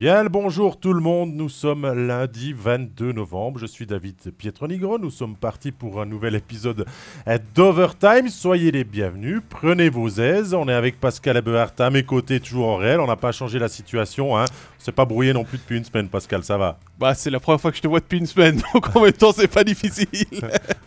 Bien le bonjour tout le monde, nous sommes lundi 22 novembre, je suis David Pietronigro, nous sommes partis pour un nouvel épisode d'Overtime, soyez les bienvenus, prenez vos aises, on est avec Pascal Eberhardt à mes côtés, toujours en réel, on n'a pas changé la situation, hein. On s'est pas brouillé non plus depuis une semaine Pascal, ça va Bah c'est la première fois que je te vois depuis une semaine, donc en même temps c'est pas difficile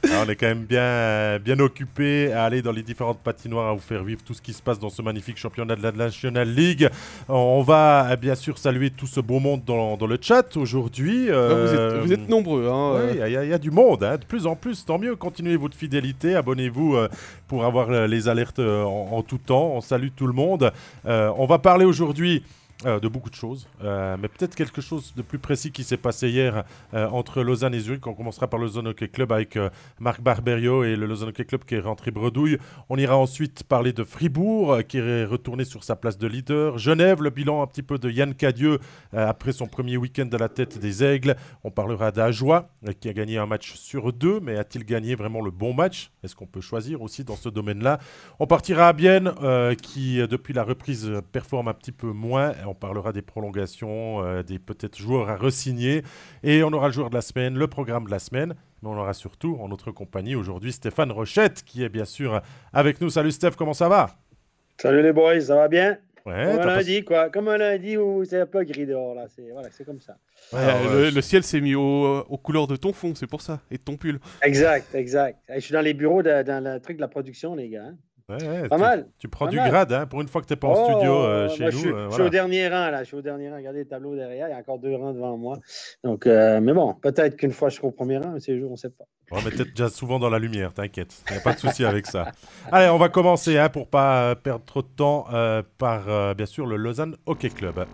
Alors, On est quand même bien, bien occupé à aller dans les différentes patinoires à vous faire vivre tout ce qui se passe dans ce magnifique championnat de la National League, on va bien sûr saluer tout ce beau monde dans, dans le chat aujourd'hui. Ah, vous, êtes, Euh, vous êtes nombreux, hein oui, euh. il y, a- il y a du monde, hein, de plus en plus, tant mieux. Continuez votre fidélité, abonnez-vous euh, pour avoir euh, les alertes euh, en, en tout temps. On salue tout le monde. Euh, on va parler aujourd'hui euh, de beaucoup de choses, euh, mais peut-être quelque chose de plus précis qui s'est passé hier euh, entre Lausanne et Zurich. On commencera par le Lausanne Hockey Club avec Marc Barberio et le Lausanne Hockey Club qui est rentré bredouille. On ira ensuite parler de Fribourg qui est retourné sur sa place de leader. Genève, le bilan un petit peu de Yann Cadieux après son premier week-end à la tête des Aigles. On parlera d'Ajoie qui a gagné un match sur deux, mais a-t-il gagné vraiment le bon match? Est-ce qu'on peut choisir aussi dans ce domaine-là? On partira à Bienne qui, depuis la reprise, performe un petit peu moins. Parlera des prolongations, euh, des peut-être joueurs à resigner. Et on aura le joueur de la semaine, le programme de la semaine. Mais on aura surtout en notre compagnie aujourd'hui Stéphane Rochette qui est bien sûr avec nous. Salut Steph, comment ça va? Salut les boys, ça va bien? Ouais, Comme un t'as pas- lundi, quoi. Comme un lundi où c'est un peu gris dehors, là. C'est voilà, c'est comme ça. Ouais, Euh, alors, le, euh, le ciel s'est mis au- aux couleurs de ton fond, c'est pour ça, et de ton pull. Exact, exact. Je suis dans les bureaux, le truc de la production, les gars. hein. Ouais, Pas mal. Tu prends Pas du mal. grade, hein, pour une fois que tu n'es pas en Oh, studio euh, chez nous. euh, je suis au dernier rang, là. Je suis au dernier rang. Regardez le tableau derrière. Il y a encore deux rangs devant moi. Donc, euh, mais bon, peut-être qu'une fois je serai au premier rang, mais ces jours, on ne sait pas. On va peut-être déjà souvent dans la lumière, t'inquiète. Il n'y a pas de souci avec ça. Allez, on va commencer hein, pour pas perdre trop de temps par, bien sûr, le Lausanne Hockey Club.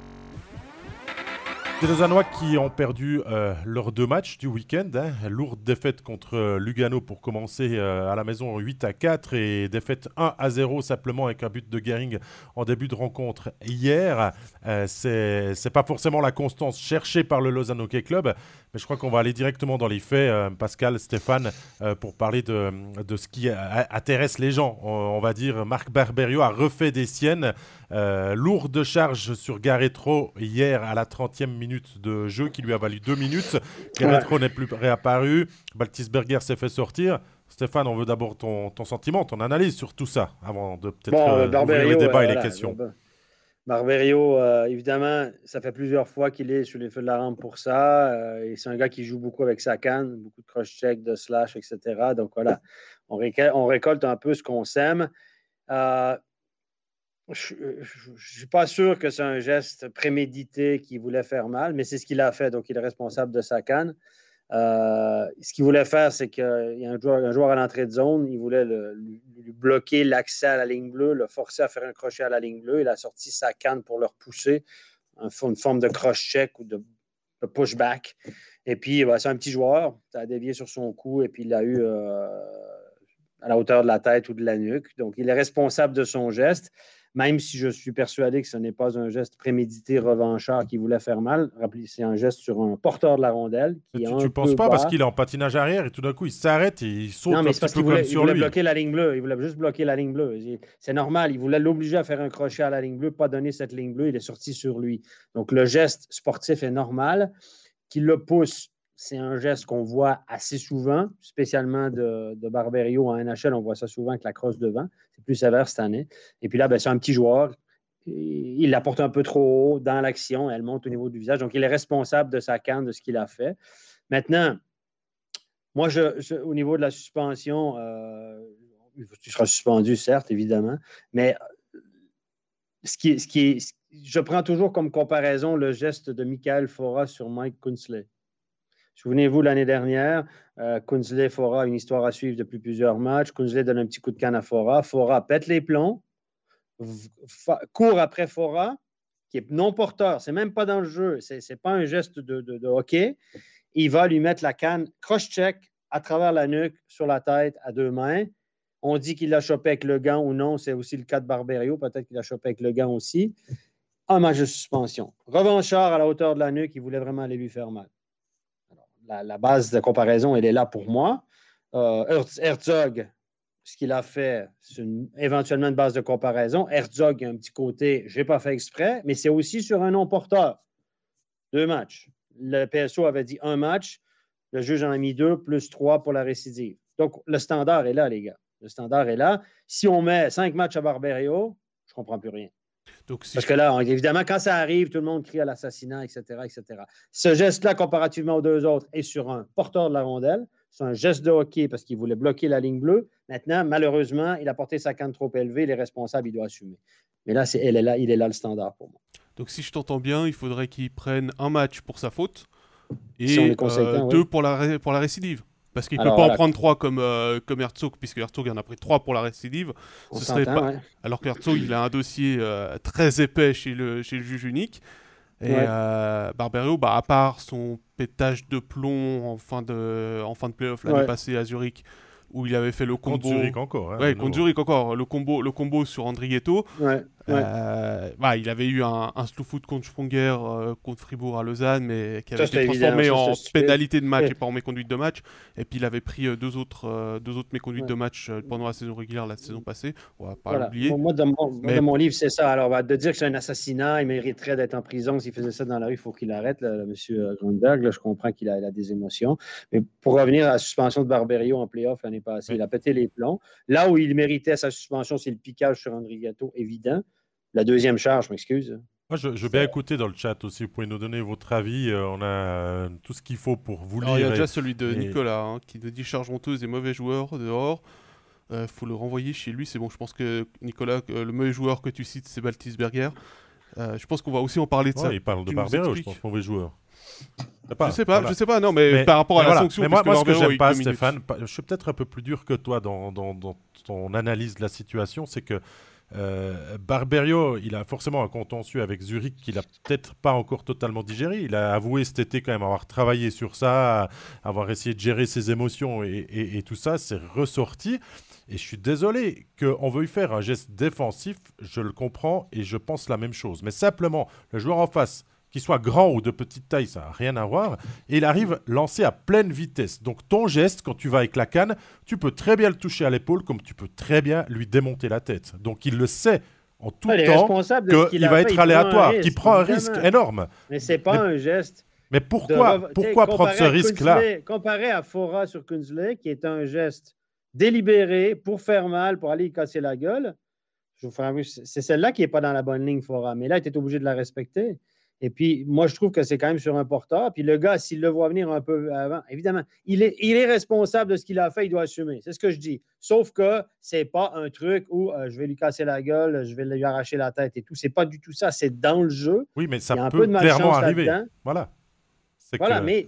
Des Lausannois qui ont perdu euh, leurs deux matchs du week-end. hein. Lourde défaite contre euh, Lugano pour commencer euh, à la maison 8 à 4 et défaite 1 à 0 simplement avec un but de Gering en début de rencontre hier. Euh, c'est pas forcément la constance cherchée par le Lausanne Club, mais je crois qu'on va aller directement dans les faits, euh, Pascal, Stéphane, euh, pour parler de, de ce qui a- intéresse les gens. On, on va dire, Marc Barberio a refait des siennes. Euh, lourde charge sur Garetro hier à la 30e minute de jeu qui lui a valu deux minutes. Garetro n'est plus réapparu. Baltisberger s'est fait sortir. Stéphane, on veut d'abord ton, ton sentiment, ton analyse sur tout ça, avant de peut-être Bon, euh, euh, ouvrir Barberio, le débat euh, et les voilà, questions. Barberio, euh, évidemment, ça fait plusieurs fois qu'il est sur les feux de la rampe pour ça. euh, et c'est un gars qui joue beaucoup avec sa canne, beaucoup de cross-check, de slash, etc. Donc voilà, on, récolte, un peu ce qu'on sème. Euh, je ne suis pas sûr que c'est un geste prémédité qui voulait faire mal, mais c'est ce qu'il a fait. Donc, il est responsable de sa canne. Euh, ce qu'il voulait faire, c'est qu'il y a un joueur, à l'entrée de zone, il voulait lui, bloquer l'accès à la ligne bleue, le forcer à faire un crochet à la ligne bleue. Il a sorti sa canne pour le repousser, une forme de cross-check ou de, de pushback. Et puis, bah, c'est un petit joueur, ça a dévié sur son cou et puis il l'a eu euh, à la hauteur de la tête ou de la nuque. Donc, il est responsable de son geste même si je suis persuadé que ce n'est pas un geste prémédité, revanchard qui voulait faire mal. Rappelez, c'est un geste sur un porteur de la rondelle. Qui Tu, un tu penses pas parce qu'il est en patinage arrière et tout d'un coup il s'arrête et il saute Non, un mais petit parce peu qu'il comme voulait, il sur voulait lui. bloquer la ligne bleue. Il voulait juste bloquer la ligne bleue. C'est normal. Il voulait l'obliger à faire un crochet à la ligne bleue, pas donner cette ligne bleue. Il est sorti sur lui. Donc, le geste sportif est normal. Qu'il le pousse, c'est un geste qu'on voit assez souvent, spécialement de, Barberio en NHL. On voit ça souvent avec la crosse devant. C'est plus sévère cette année. Et puis là, ben, c'est un petit joueur. Il la porte un peu trop haut dans l'action. Elle monte au niveau du visage. Donc, il est responsable de sa canne, de ce qu'il a fait. Maintenant, moi, au niveau de la suspension, euh, tu seras suspendu, certes, évidemment, mais ce qui, ce je prends toujours comme comparaison le geste de Michael Fora sur Mike Kunsley. Souvenez-vous, l'année dernière, euh, Kunsley, Fora, une histoire à suivre depuis plusieurs matchs. Kunsley donne un petit coup de canne à Fora. Fora pète les plombs, court après Fora, qui est non porteur. C'est même pas dans le jeu. C'est n'est pas un geste de hockey. Il va lui mettre la canne cross-check à travers la nuque, sur la tête, à deux mains. On dit qu'il l'a chopé avec le gant ou non. C'est aussi le cas de Barberio. Peut-être qu'il l'a chopé avec le gant aussi. Un match de suspension. Revanchard à la hauteur de la nuque, il voulait vraiment aller lui faire mal. La, base de comparaison, elle est là pour moi. Euh, Herz- Herzog, ce qu'il a fait, c'est éventuellement une base de comparaison. Herzog, il y a un petit côté, je n'ai pas fait exprès, mais c'est aussi sur un non-porteur. deux matchs. Le PSO avait dit un match. Le juge en a mis deux, plus trois pour la récidive. Donc, le standard est là, les gars. Le standard est là. Si on met cinq matchs à Barberio, je ne comprends plus rien. Donc, Parce que là, évidemment, quand ça arrive, tout le monde crie à l'assassinat, etc., etc. Ce geste-là, comparativement aux deux autres, est sur un porteur de la rondelle. C'est un geste de hockey parce qu'il voulait bloquer la ligne bleue. Maintenant, malheureusement, il a porté sa canne trop élevée. Les responsables, il doit assumer. Mais là, c'est, elle est là, il est là le standard pour moi. Donc, si je t'entends bien, il faudrait qu'il prenne un match pour sa faute et euh, deux pour, la pour la récidive. Parce qu'il ne peut pas en prendre trois comme, euh, comme Herzog, puisque Herzog en a pris trois pour la récidive. Ce serait pas... Alors qu'Herzog, il a un dossier euh, très épais chez le, chez le juge unique. Et euh, Barberio, bah, à part son pétage de plomb en fin de, en fin de playoff l'année passée à Zurich, où il avait fait le combo. Contre Zurich encore. Hein, ouais, contre Zurich encore. Le combo, le combo sur Andrietto. Ouais. Euh, bah, il avait eu un, un slow foot contre Sponger, euh, contre Fribourg à Lausanne, mais qui avait été transformé en pénalité de match et pas en méconduite de match. Et puis il avait pris euh, deux autres, deux autres méconduites de match pendant la saison régulière la saison passée. On va pas l'oublier. Moi, dans mon, livre, c'est ça. Alors, bah, de dire que c'est un assassinat, il mériterait d'être en prison. S'il faisait ça dans la rue, il faut qu'il arrête, là, monsieur Grunberg. je comprends qu'il a, a, des émotions. Mais pour revenir à la suspension de Barberio en playoff l'année passée, il a pété les plombs. Là où il méritait sa suspension, c'est le piquage sur André Gatto, évident. La deuxième charge, je m'excuse. Moi, je, veux bien écouter dans le chat aussi. Vous pouvez nous donner votre avis. Euh, on a euh, tout ce qu'il faut pour vous lire. Il y a déjà celui de Nicolas hein, qui nous dit charge honteuse et mauvais joueur dehors. Il euh, faut le renvoyer chez lui. C'est bon, je pense que Nicolas, le mauvais joueur que tu cites, c'est Baltisberger. je pense qu'on va aussi en parler de ça. Il parle de Barbero, je pense, mauvais joueur. je sais pas, je sais pas, non, mais, par rapport à la sanction. Mais moi, moi ce que j'aime pas, Stéphane, je suis peut-être un peu plus dur que toi dans, dans, dans ton analyse de la situation, c'est que euh, Barberio, il a forcément un contentieux avec Zurich qu'il a peut-être pas encore totalement digéré. Il a avoué cet été quand même avoir travaillé sur ça, avoir essayé de gérer ses émotions et, tout ça, c'est ressorti. Et je suis désolé qu'on veuille faire un geste défensif, je le comprends et je pense la même chose. Mais simplement, le joueur en face qu'il soit grand ou de petite taille, ça n'a rien à voir. Et il arrive lancé à pleine vitesse. Donc ton geste, quand tu vas avec la canne, tu peux très bien le toucher à l'épaule comme tu peux très bien lui démonter la tête. Donc il le sait en tout temps qu'il va être aléatoire, qu'il prend un risque énorme. Mais c'est pas un geste. Mais pourquoi, pourquoi prendre ce risque-là Comparé à Fora sur Kunzle, qui est un geste délibéré pour faire mal, pour aller y casser la gueule, c'est celle-là qui n'est pas dans la bonne ligne, Fora. Mais là, tu es obligé de la respecter. Et puis, moi, je trouve que c'est quand même sur un porteur. Puis le gars, s'il le voit venir un peu avant, évidemment, il est, il est responsable de ce qu'il a fait, il doit assumer. C'est ce que je dis. Sauf que c'est pas un truc où euh, je vais lui casser la gueule, je vais lui arracher la tête et tout. C'est pas du tout ça. C'est dans le jeu. Oui, mais ça peut clairement arriver. Voilà. Voilà, mais,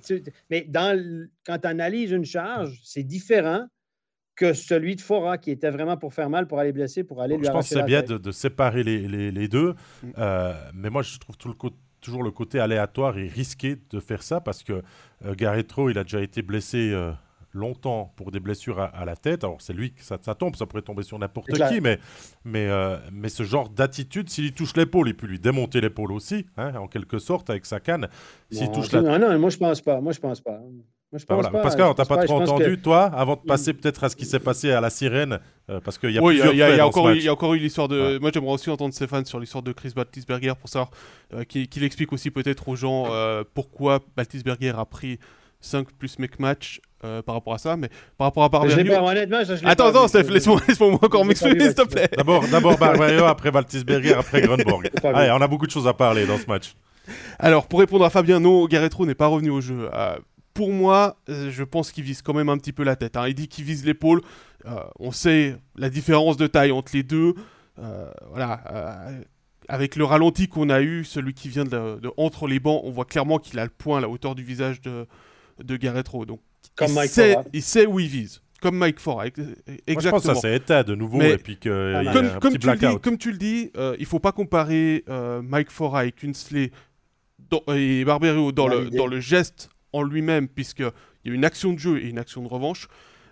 mais dans quand tu analyses une charge, c'est différent que celui de Fora qui était vraiment pour faire mal, pour aller blesser, pour aller lui arracher la tête. Je pense que c'est bien de, séparer les, les, deux. Mm. Euh, mais moi, je trouve tout le côté toujours le côté aléatoire et risqué de faire ça parce que euh, Garretro, il a déjà été blessé euh, longtemps pour des blessures à, la tête. Alors c'est lui que ça, ça, tombe, ça pourrait tomber sur n'importe qui, mais, mais, euh, mais ce genre d'attitude, s'il touche l'épaule, il peut lui démonter l'épaule aussi, hein, en quelque sorte, avec sa canne. S'il touche la... Non, non, moi je pense pas. Moi je pense pas. Je bah pense pas. Pascal, on t'a pas, trop entendu, toi, avant de passer peut-être à ce qui s'est passé à la sirène, parce qu'il y a oui, il y, a encore, il y a encore eu l'histoire de. Moi, j'aimerais aussi entendre Stéphane sur l'histoire de Chris Baltisberger pour savoir qu'il explique aussi peut-être aux gens pourquoi Baltisberger a pris 5 plus make match euh, par rapport à ça, mais par rapport à Barberio. attends, attends, Steph, laisse-moi laisse encore m'exprimer, s'il te plaît. D'abord, d'abord Barberio, après Baltisberger, après Grunborg. Allez, on a beaucoup de choses à parler dans ce match. Alors, pour répondre à Fabien, non, Garretro n'est pas revenu au jeu. Euh, pour moi, euh, je pense qu'il vise quand même un petit peu la tête. Hein. Il dit qu'il vise l'épaule. Euh, on sait la différence de taille entre les deux. Euh, voilà. avec le ralenti qu'on a eu, celui qui vient de, entre les bancs, on voit clairement qu'il a le point à la hauteur du visage de, de Garretro. Donc, Comme il, Mike sait, il sait où il vise. Comme Mike Ford, exactement. Moi, je pense que ça c'est état de nouveau et puis y a comme, un comme petit blackout. Dis, comme tu le dis, il faut pas comparer Mike Fora avec Kunsley et Barberio dans, le, dans le geste en lui-même, puisqu'il y a une action de jeu et une action de revanche,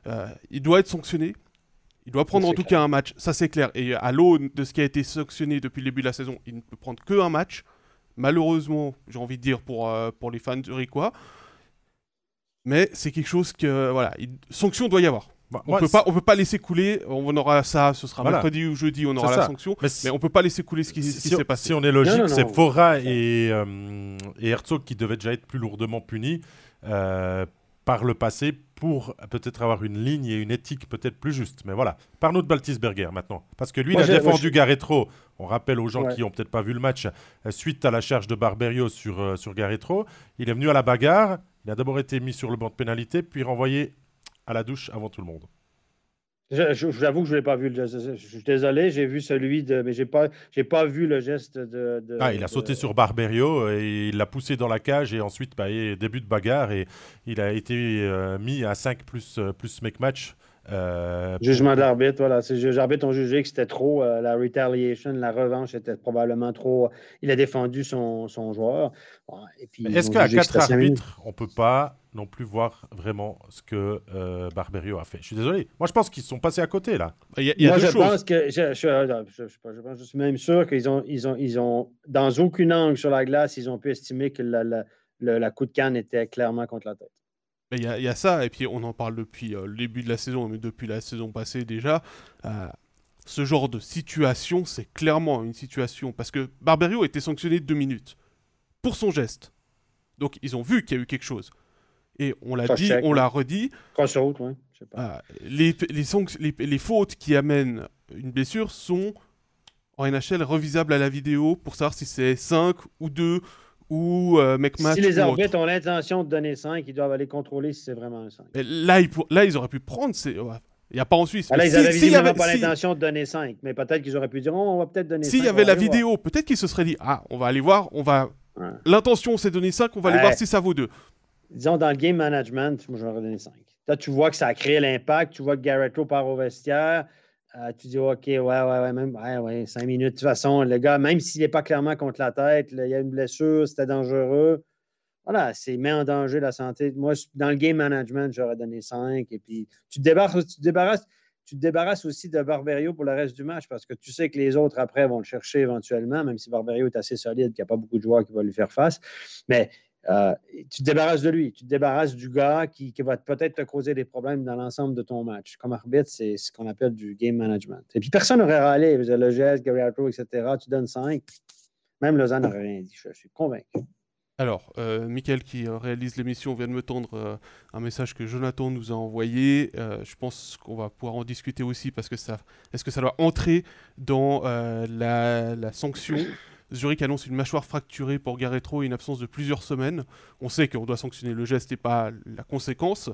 euh, il doit être sanctionné. Il doit prendre en tout cas un match, ça c'est clair. Et à l'aune de ce qui a été sanctionné depuis le début de la saison, il ne peut prendre que un match. Malheureusement, j'ai envie de dire pour, euh, pour les fans de Ricois. Mais c'est quelque chose que, voilà, sanction doit y avoir. Bah, on peut pas, on peut pas laisser couler. On aura ça, ce sera mercredi ou jeudi, on aura la sanction. Mais, mais, on peut pas laisser couler ce qui, s'est passé. Si on est logique, c'est Fora et, euh, et, Herzog qui devaient déjà être plus lourdement punis euh, par le passé pour peut-être avoir une ligne et une éthique peut-être plus juste. Mais voilà, parle-nous de Baltisberger maintenant. Parce que lui, il a défendu Garetro. On rappelle aux gens qui ont peut-être pas vu le match, euh, suite à la charge de Barberio sur, sur Garetro. Il est venu à la bagarre. Il a d'abord été mis sur le banc de pénalité, puis renvoyé à la douche avant tout le monde. J'avoue que je ne l'ai pas vu. Je, suis désolé, j'ai vu celui de. Mais je n'ai pas, pas vu le geste de. ah, il a sauté sur Barberio et il l'a poussé dans la cage et ensuite, bah, début de bagarre et il a été euh, mis à 5 plus, euh, plus make match. Euh, Jugement d'arbitre, voilà. Les arbitres ont jugé que c'était trop. la retaliation, la revanche était probablement trop. Il a défendu son, son joueur. Est-ce qu'à quatre arbitres, on ne peut pas non plus voir vraiment ce que euh, Barberio a fait? Je suis désolé. Moi, je pense qu'ils sont passés à côté, là. Il y a, Moi, je pense que... Je, je, suis même sûr qu'ils ont, ils ont, ils ont... Dans aucune angle sur la glace, ils ont pu estimer que la, la, la, coup de canne était clairement contre la tête. Il y, a, il y, a ça, et puis on en parle depuis euh, le début de la saison, mais depuis la saison passée déjà. Euh, ce genre de situation, c'est clairement une situation. Parce que Barberio a été sanctionné deux minutes pour son geste. Donc ils ont vu qu'il y a eu quelque chose. Et on l'a dit, on l'a redit. Ah, les, les, les, fautes qui amènent une blessure sont en NHL revisables à la vidéo pour savoir si c'est 5 ou 2 ou euh, Si les arbitres ont l'intention de donner 5, ils doivent aller contrôler si c'est vraiment un 5. là, ils, là, ils auraient pu prendre. Il n'y a pas en Suisse. Ah, là, ils n'avaient pas l'intention de donner 5, mais peut-être qu'ils auraient pu dire oh, on va peut-être donner 5. S'il y avait la vidéo, peut-être qu'ils se seraient dit ah, on va aller voir, on va. L'intention, c'est de donner 5, on va aller voir si ça vaut 2 disons, dans le game management, moi, je vais donner 5. Là, tu vois que ça a créé l'impact, tu vois que Garretto part au vestiaire, euh, tu dis, OK, ouais, ouais, ouais, même, ouais, ouais, 5 minutes. De toute façon, le gars, même s'il n'est pas clairement contre la tête, il y a une blessure, c'était dangereux. Voilà, c'est met en danger la santé. Moi, dans le game management, j'aurais donné 5. Et puis, tu te débarrasses, tu te tu te aussi de Barberio pour le reste du match parce que tu sais que les autres après vont le chercher éventuellement, même si Barberio est assez solide, qu'il n'y a pas beaucoup de joueurs qui vont lui faire face. Mais euh, tu te débarrasses de lui, tu te débarrasses du gars qui, va peut-être te causer des problèmes dans l'ensemble de ton match. Comme arbitre, c'est ce qu'on appelle du game management. Et puis personne n'aurait râlé. Le geste, Gary etc. Tu donnes 5. Même Lausanne n'aurait rien dit. Je, suis convaincu. Alors, euh, Michael qui euh, réalise l'émission vient de me tendre euh, un message que Jonathan nous a envoyé. je pense qu'on va pouvoir en discuter aussi parce que ça, est-ce que ça doit entrer dans la, sanction Zurich annonce une mâchoire fracturée pour Garetro et une absence de plusieurs semaines. On sait qu'on doit sanctionner le geste et pas la conséquence.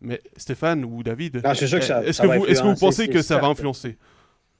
Mais Stéphane ou David, est-ce que, vous, est que vous pensez que ça va influencer?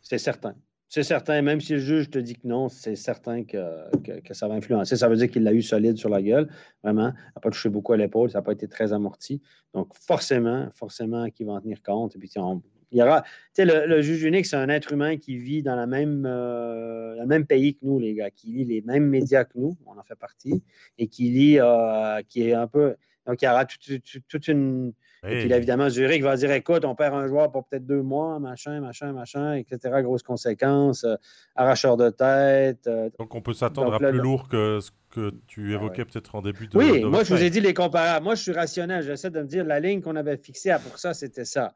C'est certain. C'est certain, même si le juge te dit que non, c'est certain que, que, ça va influencer. Ça veut dire qu'il l'a eu solide sur la gueule, vraiment. Il n'a pas touché beaucoup à l'épaule, ça n'a pas été très amorti. Donc, forcément, forcément qu'il va en tenir compte. Et puis, on, il y aura, tu sais, le, juge unique, c'est un être humain qui vit dans la même, euh, le même pays que nous, les gars, qui lit les mêmes médias que nous, on en fait partie, et qui lit, euh, qui est un peu. Donc, il y aura toute, une. Et puis, évidemment, Zurich va dire écoute, on perd un joueur pour peut-être deux mois, machin, machin, machin, etc. Grosses conséquences, euh, arracheur de tête. Donc, on peut s'attendre à plus lourd que ce que tu ah évoquais peut-être en début de. Oui, moi, je vous ai dit les comparables. Moi, je suis rationnel. J'essaie de me dire la ligne qu'on avait fixée pour ça, c'était ça.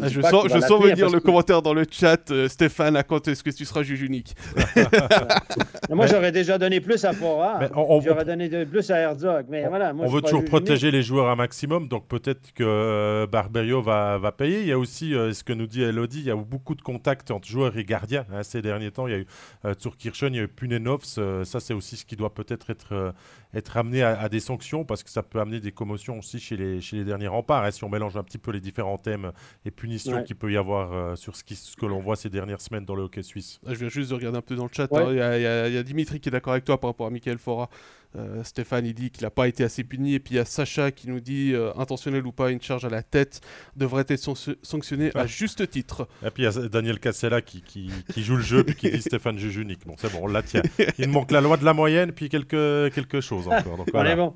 Ah, je, sens, je sens venir le commentaire dans le chat, euh, Stéphane, à quand est-ce que tu seras juge unique Moi, j'aurais déjà donné plus à Fora. J'aurais donné plus à Herzog. Mais voilà, on veut toujours protéger les joueurs un maximum, donc peut-être que euh, Barberio va, va, payer. Il y a aussi, euh, ce que nous dit Elodie, il y a eu beaucoup de contacts entre joueurs et gardiens hein, ces derniers temps. Il y a eu euh, Turkirchen, il y a eu Punenovs. ça, c'est aussi ce qui doit peut-être être, être amené à, des sanctions, parce que ça peut amener des commotions aussi chez les, chez les derniers remparts. Hein, si on mélange un petit peu les différents thèmes et punitions qu'il peut y avoir euh, sur ce, qui, ce que l'on voit ces dernières semaines dans le hockey suisse. Ah, je viens juste de regarder un peu dans le chat. Hein. Il y, a Dimitri qui est d'accord avec toi par rapport à Michael Fora. Euh, Stéphane, il dit qu'il n'a pas été assez puni. Et puis il y a Sacha qui nous dit, euh, intentionnel ou pas, une charge à la tête devrait être sanctionnée à juste titre. Et puis il y a Daniel Cassella qui, qui, joue le jeu, puis qui dit Stéphane juge unique. Bon, c'est bon, on la tient. Il manque la loi de la moyenne, puis quelque, quelque chose encore. Donc, voilà. bon.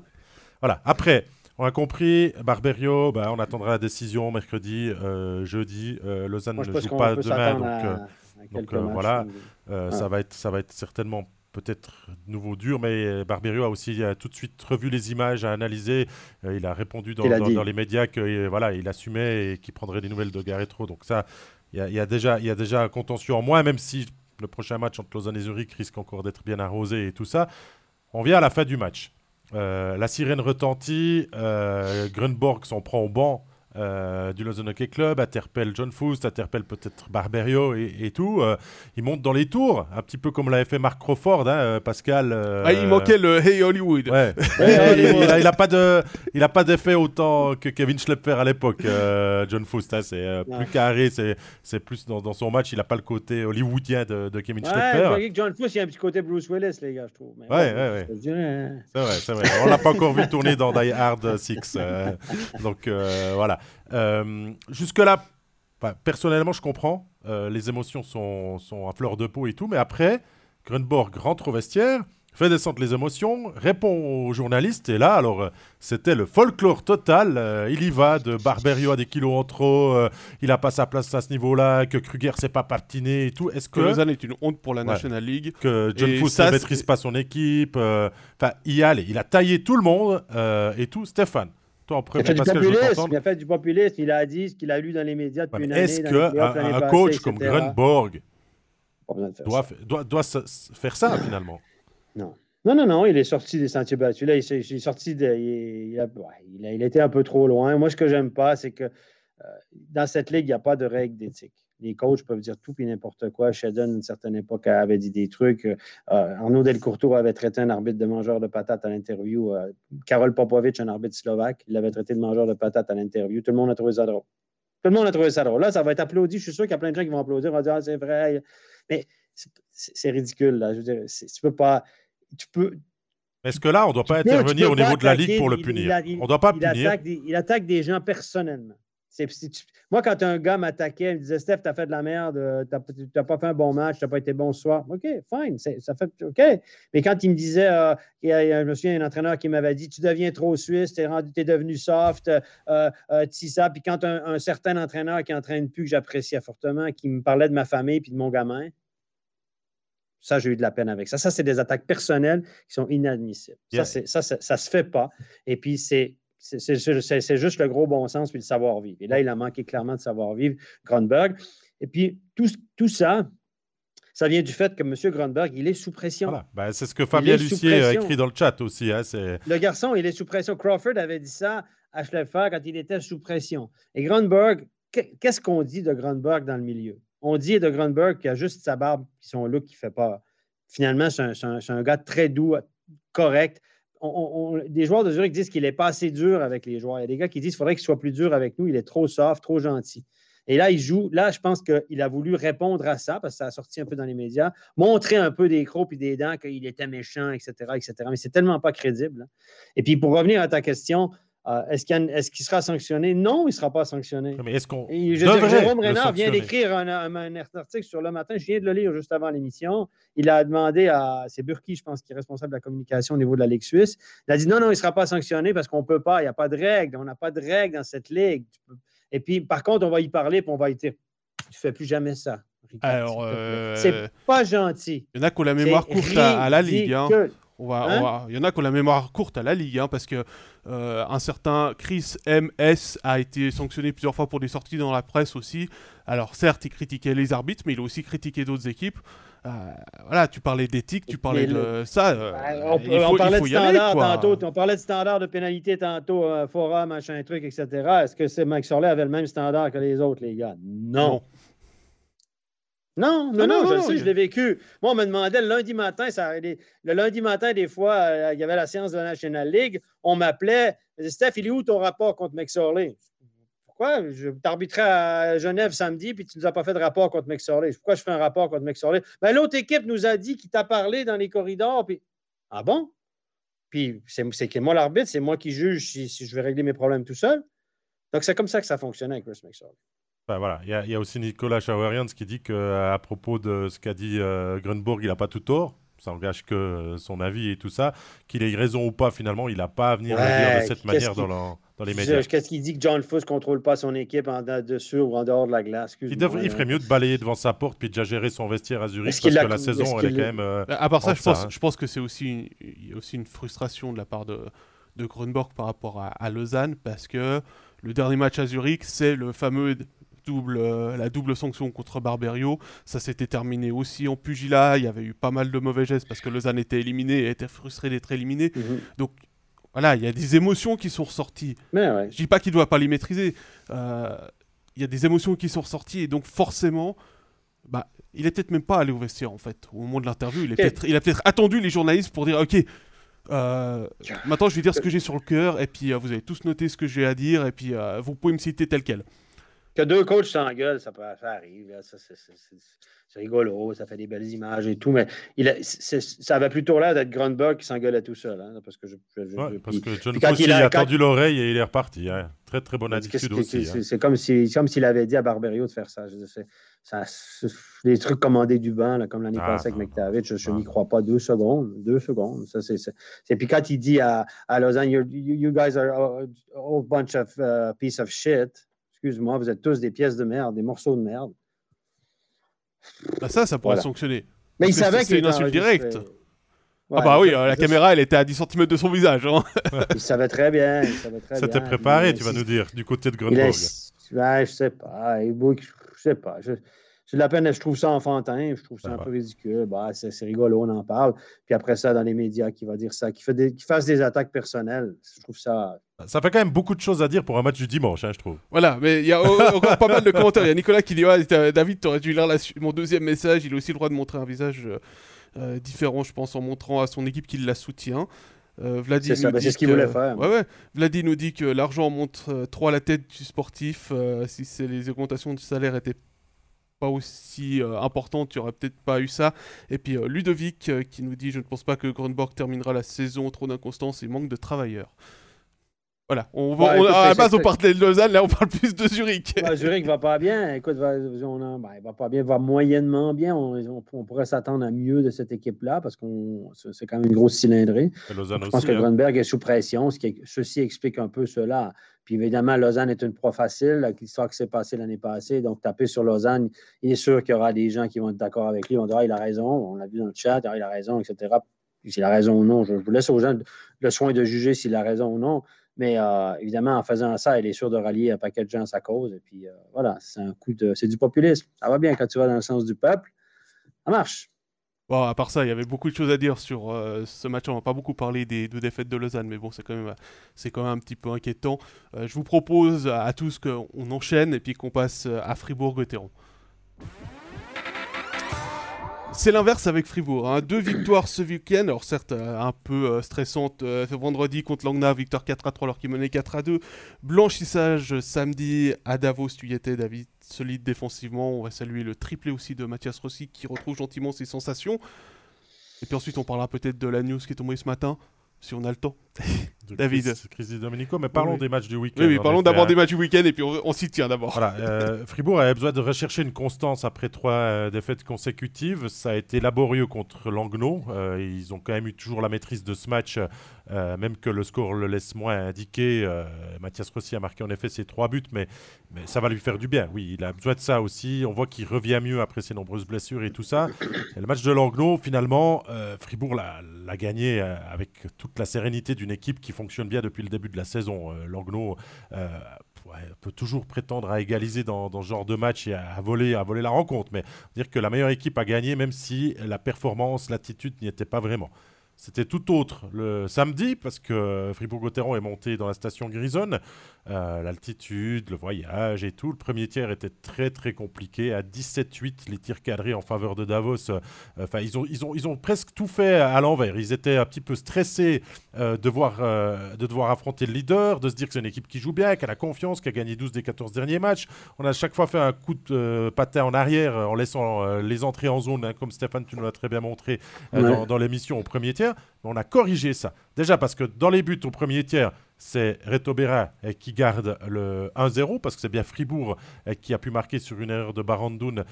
voilà. Après, on a compris, Barberio, bah, on attendra la décision mercredi, euh, jeudi. Euh, Lausanne ne joue pas demain, donc, euh, donc voilà, ça, va être, ça va être certainement peut-être nouveau dur, mais Barberio a aussi tout de suite revu les images, a analysé. il a répondu dans, les médias qu'il voilà, il assumait et qu'il prendrait des nouvelles de Garretro. Donc ça, il y, a, déjà, il y a déjà un contentieux en moins, même si le prochain match entre Lausanne et Zurich risque encore d'être bien arrosé et tout ça. On vient à la fin du match. La sirène retentit, Grunborg s'en prend au banc euh, du Lausanne Hockey Club, interpelle John Foust, interpelle peut-être Barberio et, tout. Euh, il monte dans les tours, un petit peu comme l'avait fait Mark Crawford, hein, euh, Pascal. Ah, il manquait le Hey Hollywood. Ouais. il n'a pas de, il a pas d'effet autant que Kevin Schlepper à l'époque. John Foust, hein, c'est plus carré, c'est plus dans, son match. Il n'a pas le côté hollywoodien de, de Kevin Schlepper. Ouais, John Foust, il y a un petit côté Bruce Willis, les gars, je trouve. ouais, ouais, ouais. C'est vrai, c'est vrai. On l'a pas encore vu tourner dans Die Hard 6. donc voilà. Euh, jusque-là, personnellement, je comprends. Euh, les émotions sont, sont, à fleur de peau et tout. Mais après, Grunborg rentre au vestiaire, fait descendre les émotions, répond aux journalistes. Et là, alors, euh, c'était le folklore total. il y va de Barberio à des kilos en trop. il a pas sa place à ce niveau-là. Que Kruger s'est pas patiné et tout. Est-ce que. Lausanne est une honte pour la National League. Que John Foos ne maîtrise pas son équipe. Enfin, il, il a taillé tout le monde et tout. Stéphane il, a fait du populisme, il a fait du populisme, il a dit ce qu'il a lu dans les médias depuis une année. Est-ce qu'un un coach comme Grunborg doit, doit, doit, faire ça finalement Non. Non, non, non, il est sorti des sentiers battus. Là, il, est sorti de. Il, a, il, a, il, était un peu trop loin. Moi, ce que j'aime pas, c'est que euh, dans cette ligue, il n'y a pas de règles d'éthique les coachs peuvent dire tout et n'importe quoi. Shedden, à une certaine époque, avait dit des trucs. Euh, Arnaud Delcourteau avait traité un arbitre de mangeur de patates à l'interview. Euh, Karol Popovic, un arbitre slovaque, il l'avait traité de mangeur de patates à l'interview. Tout le monde a trouvé ça drôle. Tout le monde a trouvé ça drôle. Là, ça va être applaudi. Je suis sûr qu'il y a plein de gens qui vont applaudir. On va dire, ah, c'est vrai. Mais c'est ridicule. Là. Je veux dire, tu peux pas. Tu peux. Est-ce que là, on ne doit pas intervenir au niveau de la Ligue pour le punir? on ne doit pas punir. il attaque des gens personnellement. Moi, quand un gars m'attaquait, il me disait Steph, tu as fait de la merde, euh, tu n'as pas fait un bon match, tu n'as pas été bon ce soir. OK, fine, ça fait OK. Mais quand il me disait, euh, il y a, je me souviens, un entraîneur qui m'avait dit Tu deviens trop suisse, tu es, devenu soft, euh, euh ça. Puis quand un, certain entraîneur qui entraîne plus, que j'appréciais fortement, qui me parlait de ma famille puis de mon gamin, ça, j'ai eu de la peine avec ça. Ça, c'est des attaques personnelles qui sont inadmissibles. Ça, ça, ça, se fait pas. Et puis, c'est c'est juste le gros bon sens puis le savoir-vivre. Et là, il a manqué clairement de savoir-vivre, Grunberg. Et puis, tout, tout, ça, ça vient du fait que M. Grunberg, il est sous pression. Voilà. Ben, c'est ce que Fabien Lucier a écrit dans le chat aussi. Hein, le garçon, il est sous pression. Crawford avait dit ça à Schleffer quand il était sous pression. Et Grunberg, qu'est-ce qu'on dit de Grunberg dans le milieu? On dit de Grunberg qu'il a juste sa barbe qui son look qui fait pas. Finalement, c'est un, un, gars très doux, correct des joueurs de Zurich disent qu'il n'est pas assez dur avec les joueurs. Il y a des gars qui disent qu'il faudrait qu'il soit plus dur avec nous. Il est trop soft, trop gentil. Et là, il joue. Là, je pense qu'il a voulu répondre à ça, parce que ça a sorti un peu dans les médias, montrer un peu des crocs et des dents, qu'il était méchant, etc., etc. Mais c'est tellement pas crédible. Hein. Et puis, pour revenir à ta question, euh, est-ce qu'il sera sanctionné? Non, il ne sera pas sanctionné. Mais est-ce qu'on. Jérôme Renard vient d'écrire un, article sur le matin. Je viens de le lire juste avant l'émission. Il a demandé à. C'est Burki, je pense, qui est responsable de la communication au niveau de la Ligue suisse. Il a dit non, non, il ne sera pas sanctionné parce qu'on ne peut pas. Il n'y a pas de règles. On n'a pas de règles dans cette ligue. Et puis, par contre, on va y parler et on va y dire tu ne fais plus jamais ça. Alors, c'est euh, pas gentil. Il y en a qui ont la mémoire courte à, la Ligue. Hein. Hein il y en a qui ont la mémoire courte à la Ligue, hein, parce que euh, un certain Chris MS a été sanctionné plusieurs fois pour des sorties dans la presse aussi. Alors certes, il critiquait les arbitres, mais il a aussi critiqué d'autres équipes. Euh, voilà, tu parlais d'éthique, tu parlais de ça. Euh, on, parlait de standard tantôt, on parlait de standard de pénalité tantôt, fora, machin, truc, etc. Est-ce que Mike Sorley avait le même standard que les autres, les gars? non. Non, non, non, je sais, je l'ai vécu. Moi, on me demandait le lundi matin, ça, le lundi matin, des fois, euh, il y avait la séance de la National League, on m'appelait, Steph, il est où ton rapport contre McSorley? Pourquoi? Je t'arbitrais à Genève samedi, puis tu ne nous as pas fait de rapport contre McSorley. Pourquoi je fais un rapport contre McSorley? Ben, l'autre équipe nous a dit qu'il t'a parlé dans les corridors, puis Ah bon? Puis c'est que moi l'arbitre, c'est moi qui juge si, si, je vais régler mes problèmes tout seul. Donc c'est comme ça que ça fonctionnait avec Chris McSorley. Ben voilà, il y, a aussi Nicolas Schauerians qui dit qu'à propos de ce qu'a dit euh, Grunborg, il n'a pas tout tort. Ça engage que euh, son avis et tout ça. Qu'il ait raison ou pas, finalement, il n'a pas à venir le dire de cette manière dans, dans les médias. Qu'est-ce qu'il dit que John Fuss ne contrôle pas son équipe en dessus ou en dehors de la glace? Il, il, ferait mieux de balayer devant sa porte puis de déjà gérer son vestiaire à Zurich parce que la saison, elle est quand même. Euh, à part ça, je pense, hein. je pense, que c'est aussi, une, aussi une frustration de la part de, de Grunborg par rapport à, Lausanne parce que le dernier match à Zurich, c'est le fameux double, euh, la double sanction contre Barberio. Ça s'était terminé aussi en pugilat. Il y avait eu pas mal de mauvais gestes parce que Lausanne était éliminé et était frustré d'être éliminé. Mhm. Donc voilà, il y a des émotions qui sont ressorties. Mais ouais. Je dis pas qu'il doit pas les maîtriser. Euh, il y a des émotions qui sont ressorties et donc forcément, bah, il est peut-être même pas allé au vestiaire en fait. Au moment de l'interview, il, il a peut-être attendu les journalistes pour dire ok. Euh, maintenant, je vais dire ce que j'ai sur le cœur, et puis vous avez tous noté ce que j'ai à dire, et puis vous pouvez me citer tel quel. Que deux coachs s'engueulent, ça, peut, ça arrive. c'est rigolo, ça fait des belles images et tout. Mais il ça avait plutôt l'air d'être Grunberg qui s'engueulait tout seul. Hein, parce que, je, parce que John il a, tendu l'oreille et il est reparti. Hein. Très, très bonne attitude aussi. Hein. C'est comme s'il avait dit à Barberio de faire ça. ça les trucs commandés du banc, là, comme l'année ah, passée avec McTavish, je, n'y crois pas deux secondes. Deux secondes. Ça, c'est, Puis quand il dit à, à Lausanne, you, you, guys are a, a bunch of uh, piece of shit excuse-moi, vous êtes tous des pièces de merde, des morceaux de merde. Bah ça, ça pourrait sanctionner. Mais il savait que c'est une insulte directe. ah bah oui, la caméra, elle était à 10 cm de son visage. Hein. il savait très bien. C'était préparé, tu vas nous dire, du côté de Grenoble. Ouais, je sais pas. Je sais pas. Je... C'est de la peine, je trouve ça enfantin, je trouve ça un peu ridicule. Bah, c'est rigolo, on en parle. Puis après ça, dans les médias, qui va dire ça, qui, fait des, qui fasse des attaques personnelles, je trouve ça. Ça fait quand même beaucoup de choses à dire pour un match du dimanche, hein, je trouve. Voilà, mais il y a encore pas mal de commentaires. Il y a Nicolas qui dit David, tu aurais dû lire mon deuxième message. Il a aussi le droit de montrer un visage euh, euh, différent, je pense, en montrant à son équipe qu'il la soutient. Euh, c'est ce qu'il voulait faire. Ouais, ouais. Vladi nous dit que l'argent montre euh, trop à la tête du sportif. si c'est les augmentations de salaire étaient pas aussi euh, importante, tu aurais peut-être pas eu ça. Et puis euh, Ludovic euh, qui nous dit Je ne pense pas que Grunborg terminera la saison, trop d'inconstance et manque de travailleurs. Voilà, on va, à la base on parlait de Lausanne, là on parle plus de Zurich. Zurich va pas bien, écoute, va, on ben, il va pas bien, va moyennement bien. On, pourrait s'attendre à mieux de cette équipe-là parce que c'est quand même une grosse cylindrée. je pense que hein. Grunberg est sous pression, ce qui, ceci explique un peu cela. Puis évidemment, Lausanne est une pro facile, l'histoire qui s'est passée l'année passée. Donc, taper sur Lausanne, il est sûr qu'il y aura des gens qui vont être d'accord avec lui. On dira, ah, il a raison, on l'a vu dans le chat, ah, il a raison, etc. S'il a raison ou non, je, vous laisse aux gens le soin de juger s'il a raison ou non. Mais euh, évidemment, en faisant ça, il est sûr de rallier un paquet de gens à sa cause. Et puis euh, voilà, c'est un coup de. C'est du populisme. Ça va bien quand tu vas dans le sens du peuple. Ça marche. Bon, à part ça, il y avait beaucoup de choses à dire sur euh, ce match. On va pas beaucoup parler des deux défaites de Lausanne, mais bon, c'est quand même, quand même un petit peu inquiétant. Je vous propose à tous qu'on enchaîne et puis qu'on passe à Fribourg-Gotteron. C'est l'inverse avec Fribourg. Hein. Deux victoires ce week-end, alors certes euh, un peu stressantes vendredi contre Langna, victoire 4 à 3 alors qu'il menait 4 à 2. Blanchissage samedi à Davos, tu y étais David solide défensivement. On va saluer le triplé aussi de Mathias Rossi qui retrouve gentiment ses sensations. Et puis ensuite, on parlera peut-être de la news qui est tombée ce matin, si on a le temps. David. Chris, Domenico, mais parlons des matchs du week-end. Oui, parlons d'abord des matchs du week-end et puis on, s'y tient d'abord. Voilà, euh, Fribourg avait besoin de rechercher une constance après trois euh, défaites consécutives. Ça a été laborieux contre Langnau. Euh, ils ont quand même eu toujours la maîtrise de ce match, même que le score le laisse moins indiqué. Mathias Rossi a marqué en effet ses trois buts, mais, mais ça va lui faire du bien. Oui, il a besoin de ça aussi. On voit qu'il revient mieux après ses nombreuses blessures et tout ça. Et le match de Langnau, finalement, Fribourg l'a gagné avec toute la sérénité d'une équipe qui fonctionne bien depuis le début de la saison. Euh, Langno euh, peut toujours prétendre à égaliser dans, ce genre de match et à, voler, à voler la rencontre, mais dire que la meilleure équipe a gagné, même si la performance, l'attitude n'y était pas vraiment. C'était tout autre le samedi parce que Fribourg-Gotteron est monté dans la station Grisonne. Euh, l'altitude, le voyage et tout. Le premier tiers était très très compliqué. À 17-8, les tirs cadrés en faveur de Davos. Euh, enfin, ils, ont, ils, ont, ils ont presque tout fait à l'envers. Ils étaient un petit peu stressés euh, de, voir, de devoir affronter le leader, de se dire que c'est une équipe qui joue bien, qui a la confiance, qui a gagné 12 des 14 derniers matchs. On a chaque fois fait un coup de patin en arrière en laissant les entrées en zone, hein, comme Stéphane, tu nous l'as très bien montré dans, dans l'émission au premier tiers. On a corrigé ça. Déjà parce que dans les buts au premier tiers, c'est Reto Berra qui garde le 1-0 parce que c'est bien Fribourg qui a pu marquer sur une erreur de Barandoun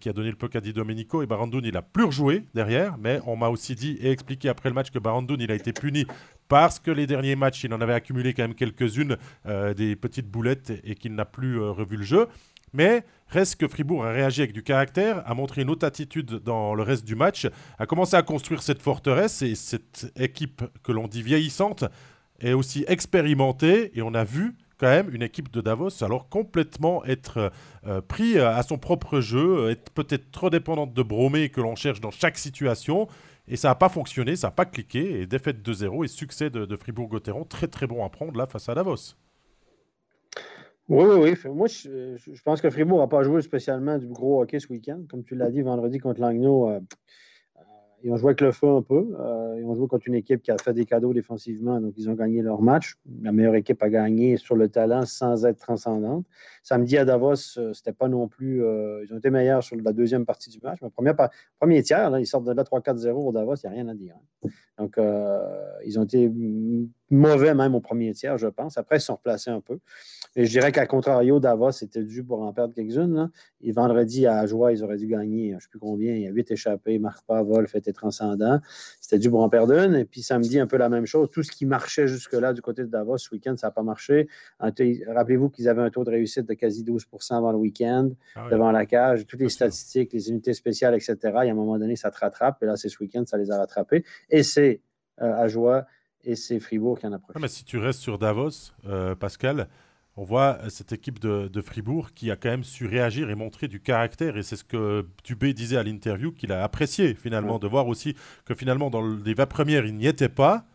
qui a donné le puck à Di Domenico et Barandoun il a plus rejoué derrière mais on m'a aussi dit et expliqué après le match que Barandoun il a été puni parce que les derniers matchs il en avait accumulé quand même quelques-unes des petites boulettes et qu'il n'a plus revu le jeu mais reste que Fribourg a réagi avec du caractère, a montré une autre attitude dans le reste du match, a commencé à construire cette forteresse et cette équipe que l'on dit vieillissante est aussi expérimentée et on a vu quand même une équipe de Davos alors complètement être euh, pris à son propre jeu, être peut-être trop dépendante de Bromé que l'on cherche dans chaque situation. Et ça n'a pas fonctionné, ça n'a pas cliqué. Et défaite 2-0 et succès de, de Fribourg-Gotteron, très très bon à prendre là face à Davos. Oui, oui, oui. Moi, je, pense que Fribourg n'a pas joué spécialement du gros hockey ce week-end. Comme tu l'as dit vendredi contre Langnau, euh, euh, ils ont joué avec le feu un peu. Euh, ils ont joué contre une équipe qui a fait des cadeaux défensivement, donc ils ont gagné leur match. La meilleure équipe a gagné sur le talent sans être transcendante. Samedi à Davos, c'était pas non plus. ils ont été meilleurs sur la deuxième partie du match. Mais premier, tiers, là, ils sortent de là 3-4-0 au Davos, il n'y a rien à dire. Hein. Donc, ils ont été mauvais même au premier tiers, je pense. Après, ils se sont replacés un peu. Et je dirais qu'à contrario, Davos était dû pour en perdre quelques-unes. Et vendredi, à Joie, ils auraient dû gagner, je ne sais plus combien, il y a huit échappés, marque pas, Wolf était transcendant. C'était en perdre une. Et puis samedi, un peu la même chose. Tout ce qui marchait jusque-là du côté de Davos ce week-end, ça n'a pas marché. Rappelez-vous qu'ils avaient un taux de réussite de quasi 12% avant le week-end, ah devant la cage. Toutes les statistiques, les unités spéciales, etc. Et à un moment donné, ça te rattrape. Et là, c'est ce week-end, ça les a rattrapés. Et c'est euh, à Joie et c'est Fribourg qui en a profité. mais si tu restes sur Davos, euh, Pascal, on voit euh, cette équipe de, Fribourg qui a quand même su réagir et montrer du caractère. Et c'est ce que Dubé disait à l'interview, qu'il a apprécié finalement, de voir aussi que finalement dans les 20 premières, ils n'y étaient pas,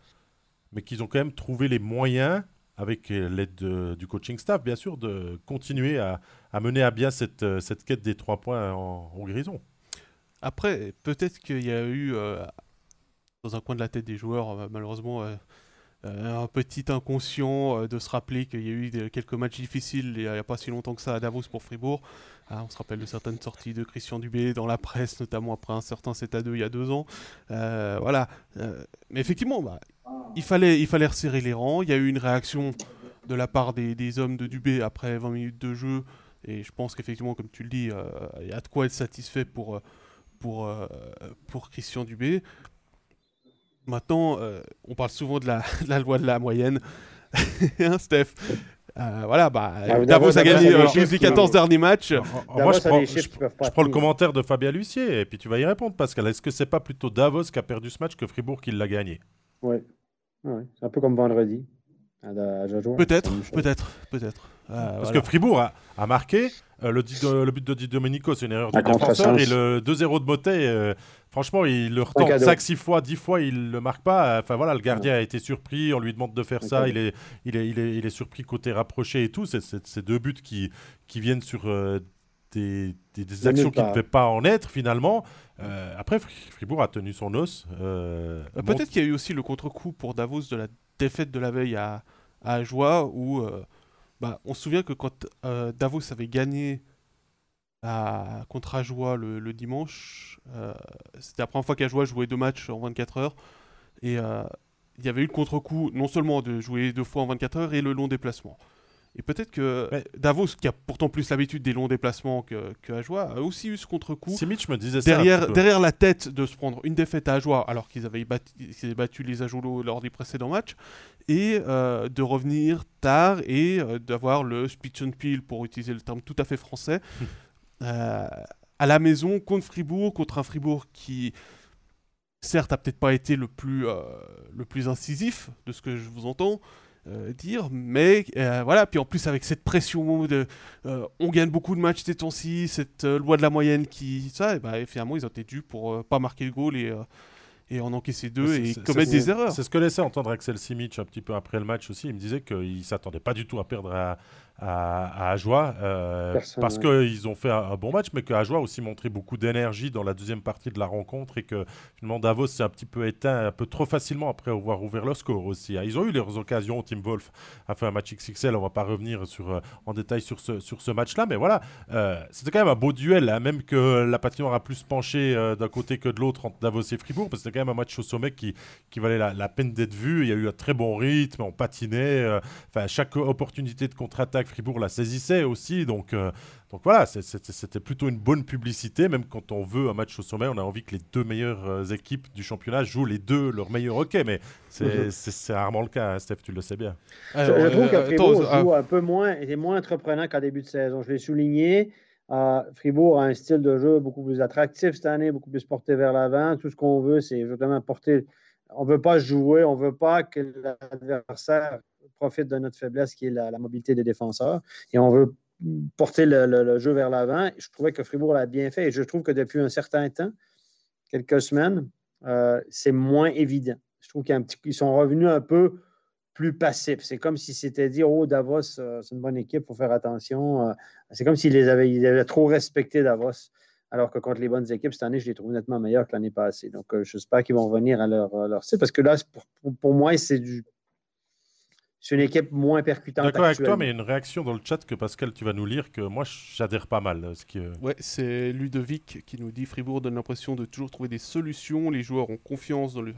mais qu'ils ont quand même trouvé les moyens, avec l'aide du coaching staff bien sûr, de continuer à, mener à bien cette, euh, cette quête des trois points en, grisons. Après, peut-être qu'il y a eu dans un coin de la tête des joueurs, euh, malheureusement, euh, euh, un petit inconscient de se rappeler qu'il y a eu quelques matchs difficiles il n'y a, pas si longtemps que ça à Davos pour Fribourg. Ah, on se rappelle de certaines sorties de Christian Dubé dans la presse, notamment après un certain 7 à 2 il y a deux ans. voilà. mais effectivement, bah, il, fallait, il fallait resserrer les rangs. Il y a eu une réaction de la part des, des hommes de Dubé après 20 minutes de jeu. Et je pense qu'effectivement, comme tu le dis, il y a de quoi être satisfait pour, pour, pour Christian Dubé. Maintenant, euh, on parle souvent de la, loi de la moyenne. hein, Steph? Euh, voilà, bah, ah, Davos a gagné euh, les 14 derniers matchs. moi, je prends, je, prends le commentaire de Fabien Lucier et puis tu vas y répondre, Pascal. Est-ce que c'est pas plutôt Davos qui a perdu ce match que Fribourg qui l'a gagné? Oui, ouais. c'est un peu comme vendredi. Peut-être, peut-être, peut-être. Parce que Fribourg a, marqué. le, le, but de Di Domenico, c'est une erreur du défenseur. Et le 2-0 de Motet, Franchement, il le retente 5-6 fois, 10 fois, il le marque pas. Enfin voilà, le gardien a été surpris, on lui demande de faire ça, il est, il, est, il, est, il est surpris côté rapproché et tout. C'est deux buts qui, qui viennent sur euh, des, des, actions qui ne devaient pas en être finalement. Euh, après, Fribourg a tenu son os. Euh, peut-être qu'il y a eu aussi le contre-coup pour Davos de la défaite de la veille à, à où bah, on se souvient que quand Davos avait gagné contre Ajoie le, le dimanche. Euh, c'était la première fois qu'Ajoie jouait deux matchs en 24 heures. Et euh, il y avait eu le contre-coup non seulement de jouer deux fois en 24 heures et le long déplacement. Et peut-être que Davos, qui a pourtant plus l'habitude des longs déplacements que, que Ajoie, a aussi eu ce contre-coup. me disait derrière, ça. Derrière la tête de se prendre une défaite à Ajoie, alors qu'ils avaient battu, battu les Ajoulots lors des précédents matchs, et euh, de revenir tard et d'avoir le speech and peel, pour utiliser le terme tout à fait français, Euh, à la maison contre Fribourg, contre un Fribourg qui, certes, a peut-être pas été le plus, euh, le plus incisif de ce que je vous entends. Euh, dire, mais voilà, puis en plus avec cette pression de on gagne beaucoup de matchs ces temps-ci, cette loi de la moyenne qui, ça, et bah, finalement ils ont été dus pour pas marquer le goal et, et en encaisser deux et commettre des erreurs. C'est ce que laissait entendre Axel Simic un petit peu après le match aussi. Il me disait qu'il s'attendait pas du tout à perdre à, à, Ajoie euh, parce qu'ils ont fait un, bon match, mais que Ajoie a aussi montré beaucoup d'énergie dans la deuxième partie de la rencontre et que finalement Davos s'est un petit peu éteint un peu trop facilement après avoir ouvert le score aussi. Hein. Ils ont eu leurs occasions. Tim Wolf a fait un match XXL. On va pas revenir sur, euh, en détail sur ce, sur ce match-là, mais voilà, euh, c'était quand même un beau duel, hein, même que la patinoire a plus penché d'un côté que de l'autre entre Davos et Fribourg, parce que c'était quand même un match au sommet qui, qui valait la, peine d'être vu. Il y a eu un très bon rythme, on patinait. Enfin, chaque opportunité de contre-attaque Fribourg la saisissait aussi. Donc, euh, donc voilà, c'était plutôt une bonne publicité. Même quand on veut un match au sommet, on a envie que les deux meilleures euh, équipes du championnat jouent les deux leur meilleur hockey. Mais c'est rarement le cas, hein, Steph, tu le sais bien. je, trouve que euh, Fribourg joue un peu moins, est moins entreprenant qu'en début de saison. Je l'ai souligné. Fribourg a un style de jeu beaucoup plus attractif cette année, beaucoup plus porté vers l'avant. Tout ce qu'on veut, c'est justement porter. On ne veut pas jouer, on ne veut pas que l'adversaire profite de notre faiblesse qui est la, mobilité des défenseurs. Et on veut porter le, jeu vers l'avant. Je trouvais que Fribourg l'a bien fait et je trouve que depuis un certain temps, quelques semaines, euh, c'est moins évident. Je trouve qu'ils sont revenus un peu plus passifs. C'est comme si c'était dit Oh, Davos, euh, c'est une bonne équipe, il faut faire attention. Euh, c'est comme s'ils avaient, trop respecté Davos. Alors que contre les bonnes équipes, cette année, je les trouve nettement meilleurs que l'année passée. Donc, j'espère qu'ils vont revenir à leur, leur site parce que là, pour moi, c'est du c'est une équipe moins percutante. D'accord avec toi, mais il y a une réaction dans le chat que Pascal, tu vas nous lire, que moi, j'adhère pas mal. Ce qui... Ouais, c'est Ludovic qui nous dit Fribourg donne l'impression de toujours trouver des solutions. Les joueurs ont confiance dans, euh,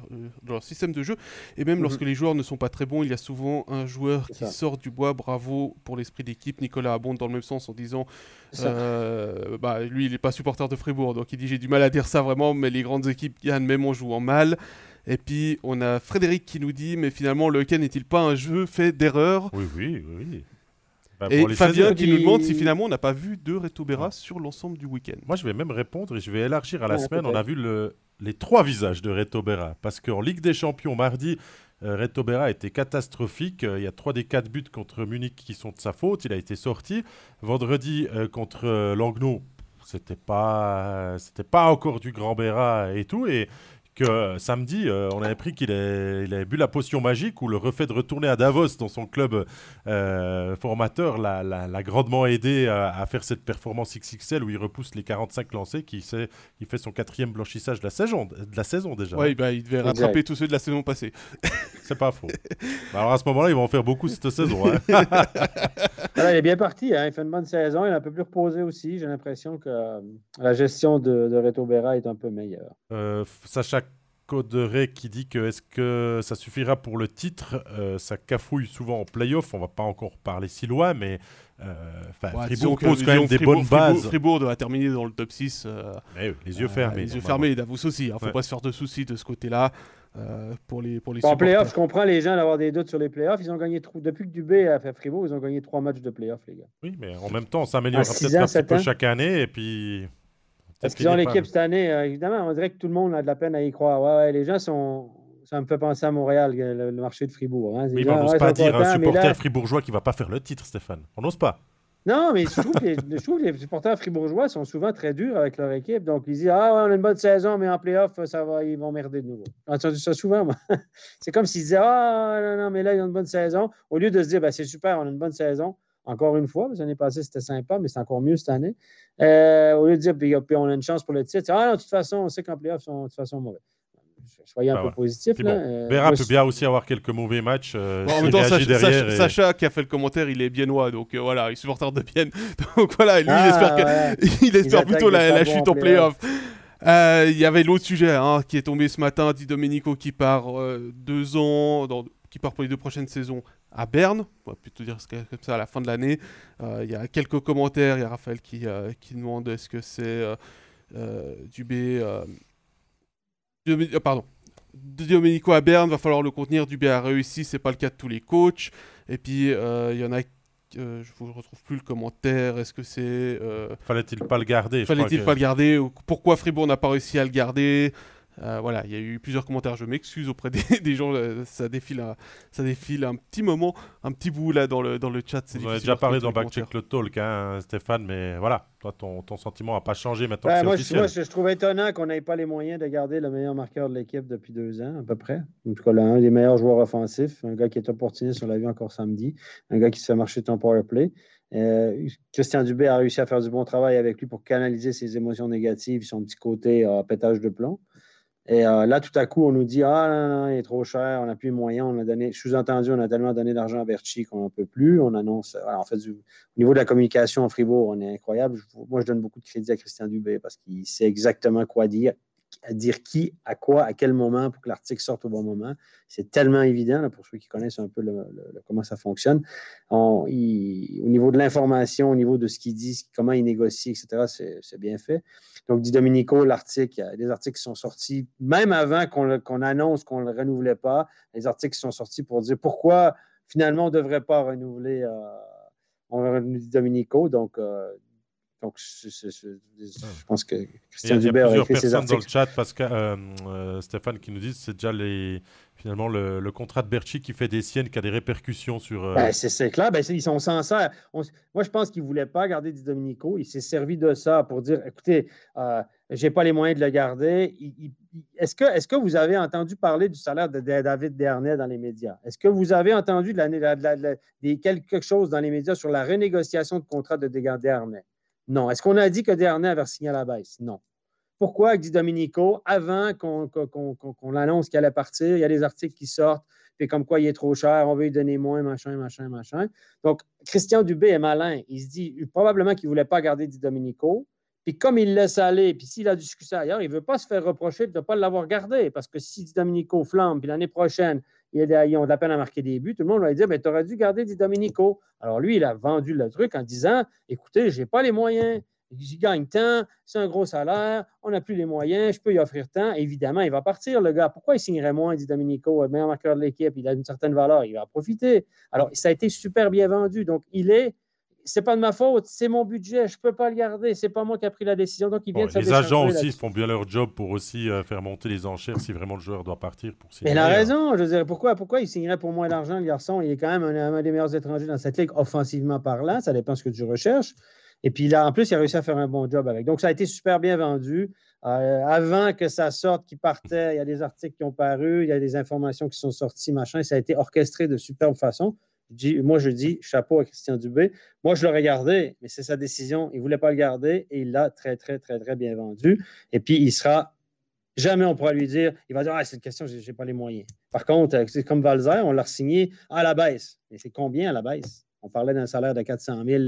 leur système de jeu. Et même mhm. lorsque les joueurs ne sont pas très bons, il y a souvent un joueur qui sort du bois. Bravo pour l'esprit d'équipe. Nicolas abonde dans le même sens en disant euh, bah, lui, il n'est pas supporter de Fribourg. Donc il dit J'ai du mal à dire ça vraiment, mais les grandes équipes gagnent même en jouant mal. Et puis on a Frédéric qui nous dit mais finalement le week-end n'est-il pas un jeu fait d'erreurs? Oui, oui, oui. Bah, et Fabien qui nous demande si finalement on n'a pas vu deux Retobera sur l'ensemble du week-end. Moi je vais même répondre et je vais élargir à la semaine. On a vu le, les trois visages de Retobera. Parce qu'en Ligue des Champions mardi, euh, Retobera était catastrophique. Euh, il y a trois des quatre buts contre Munich qui sont de sa faute. Il a été sorti. Vendredi euh, contre Langnau, c'était pas, c'était pas encore du grand Béra et tout. Et que euh, samedi, euh, on avait appris qu'il avait bu la potion magique ou le refait de retourner à Davos dans son club euh, formateur l'a grandement aidé à, faire cette performance XXL où il repousse les 45 lancés, qui, il fait son quatrième blanchissage de la saison, de la saison déjà. Oui, bah, il devait rattraper tous ceux de la saison passée. C'est pas faux. Bah, alors à ce moment-là, ils vont en faire beaucoup cette saison. Hein. il est bien parti, hein. il fait une bonne saison, il est un peu plus reposé aussi. J'ai l'impression que la gestion de, de Reto Berra est un peu meilleure. Sacha Coderet qui dit que est-ce que ça suffira pour le titre? Euh, Ça cafouille souvent en playoff. On va pas encore parler si loin, mais euh, Fribourg pose quand même des bonnes bases. Fribourg, doit terminer dans le top 6. Euh, les yeux fermés. les yeux fermés, Davos aussi. Il hein. ne faut pas se faire de soucis de ce côté-là. pour les pour les En playoff, je comprends les gens d'avoir des doutes sur les playoffs. Ils ont gagné depuis que Dubé a fait Fribourg, ils ont gagné trois matchs de playoff, les gars. Oui, mais en même temps, on s'améliore peut-être un petit peu chaque année et puis qu'ils ont l'équipe cette année, euh, évidemment, on dirait que tout le monde a de la peine à y croire. Ouais, les gens sont. Ça me fait penser à Montréal, le, marché de Fribourg. Hein. on n'ose pas dire un supporter fribourgeois qui ne va pas faire le titre, Stéphane. On n'ose pas. Non, mais je trouve, que les, je trouve que les supporters fribourgeois sont souvent très durs avec leur équipe. Donc, ils disent Ah, on a une bonne saison, mais en playoff, ça va, ils vont merder de nouveau. J'ai entendu ça souvent, moi. C'est comme s'ils disaient Ah, non, non, mais là, ils ont une bonne saison. Au lieu de se dire ben, C'est super, on a une bonne saison encore une fois, l'année passée, c'était sympa, mais c'est encore mieux cette année. Euh, au lieu de dire, puis, on a une chance pour le titre, ah non, de toute façon, on sait qu'en playoff, sont de toute façon mauvais. Soyez un ben peu positif. Là. Euh, peut bien aussi avoir quelques mauvais matchs. Euh, en même temps, Sacha, qui a fait le commentaire, il est biennois, donc voilà, il est supporter de Bienne. Donc voilà, lui, il ah, espère, il espère plutôt la, chute en playoff. Il y avait l'autre sujet hein, qui est tombé ce matin, Di Domenico qui part deux ans, dans, qui part pour les deux prochaines saisons à Berne, on va plutôt dire comme ça à la fin de l'année. Euh, il y a quelques commentaires, il y a Raphaël qui, euh, qui demande est-ce que c'est euh, Dubé... pardon. Domenico à Berne, va falloir le contenir. Dubé a réussi, c'est pas le cas de tous les coachs. Et puis il y en a je ne retrouve plus le commentaire. Est-ce que c'est. Fallait-il pas le garder Fallait-il pas le garder Pourquoi Fribourg n'a pas réussi à le garder? Euh, voilà, il y a eu plusieurs commentaires. Je m'excuse auprès des, gens. Euh, ça défile, un, ça défile un petit moment, un petit bout là dans le, dans le chat. On a déjà parlé dans Backcheck le Talk, hein, Stéphane, mais voilà, toi, ton, ton sentiment n'a pas changé maintenant que c'est moi, officiel. Moi, je, trouve étonnant qu'on n'ait pas les moyens de garder le meilleur marqueur de l'équipe depuis deux ans, à peu près. En tout cas, l'un des meilleurs joueurs offensifs, un gars qui est opportuniste, on l'a vu encore samedi, un gars qui se fait marcher ton power play. Euh, Christian Dubé a réussi à faire du bon travail avec lui pour canaliser ses émotions négatives, son petit côté euh, pétage de plomb. Et euh, là, tout à coup, on nous dit Ah, non, non, il est trop cher, on n'a plus de moyens. On a donné, sous-entendu, on a tellement donné d'argent à Berchi qu'on n'en peut plus. On annonce, en fait, au niveau de la communication en Fribourg, on est incroyable. moi, je donne beaucoup de crédit à Christian Dubé parce qu'il sait exactement quoi dire, à dire qui, à quoi, à quel moment pour que l'article sorte au bon moment. C'est tellement évident pour ceux qui connaissent un peu comment ça fonctionne. au niveau de l'information, au niveau de ce qu'il dit, comment il négocie, etc., c'est bien fait. Donc, dit Domenico, l'article, il articles qui sont sortis, même avant qu'on annonce qu'on ne le renouvelait pas, les articles qui sont sortis pour dire pourquoi finalement on ne devrait pas renouveler euh, Domenico. Donc, euh, donc, je pense que Christian Dubé a écrit ces articles. dans le chat, parce que euh, euh, Stéphane qui nous dit c'est déjà les, finalement le, contrat de Berchi qui fait des siennes, qui a des répercussions sur. Euh, ben, c'est clair, ben, ils sont sincères. moi, je pense qu'il ne voulait pas garder Di Domenico. Il s'est servi de ça pour dire écoutez, je n'ai pas les moyens de le garder. Est-ce que, est que vous avez entendu parler du salaire de, David Dernay dans les médias? Est-ce que vous avez entendu de quelque chose dans les médias sur la renégociation de contrat de Dernay? Non. Est-ce qu'on a dit que Dernay avait signé à la baisse? Non. Pourquoi, dit Dominico, avant qu'on l'annonce qu'il allait partir, il y a des articles qui sortent, puis comme quoi il est trop cher, on veut lui donner moins, machin, machin, machin. Donc, Christian Dubé est malin. Il se dit probablement qu'il ne voulait pas garder Di Dominico. Puis comme il laisse aller, puis s'il a succès ailleurs, il ne veut pas se faire reprocher de ne pas l'avoir gardé. Parce que si Di Dominico flambe, puis l'année prochaine, ils ont de la peine à marquer des buts, tout le monde va dire Mais tu aurais dû garder Di. Alors lui, il a vendu le truc en disant Écoutez, je n'ai pas les moyens. J'y gagne tant, c'est un gros salaire, on n'a plus les moyens, je peux y offrir tant. Évidemment, il va partir, le gars. Pourquoi il signerait moins, dit Domenico, le meilleur marqueur de l'équipe? Il a une certaine valeur, il va en profiter. Alors, ça a été super bien vendu. Donc, il est c'est pas de ma faute, c'est mon budget, je peux pas le garder, c'est pas moi qui a pris la décision. Donc il vient de Les agents aussi font bien leur job pour aussi euh, faire monter les enchères si vraiment le joueur doit partir pour signer. Il a raison, je veux dire, pourquoi, pourquoi il signerait pour moins d'argent le garçon Il est quand même un, des meilleurs étrangers dans cette ligue offensivement parlant, ça dépend ce que tu recherches. Et puis là, en plus, il a réussi à faire un bon job avec. Donc ça a été super bien vendu. Euh, avant que ça sorte, qu'il partait, il y a des articles qui ont paru, il y a des informations qui sont sorties, machin. Ça a été orchestré de superbe façon moi, je dis chapeau à Christian Dubé. Moi, je l'aurais gardé, mais c'est sa décision. Il ne voulait pas le garder et il l'a très, très, très, très bien vendu. Et puis, il sera. Jamais on pourra lui dire, il va dire, ah, c'est une question, je n'ai pas les moyens. Par contre, c'est comme Valzer, on l'a signé à la baisse. Et c'est combien à la baisse? On parlait d'un salaire de 400 000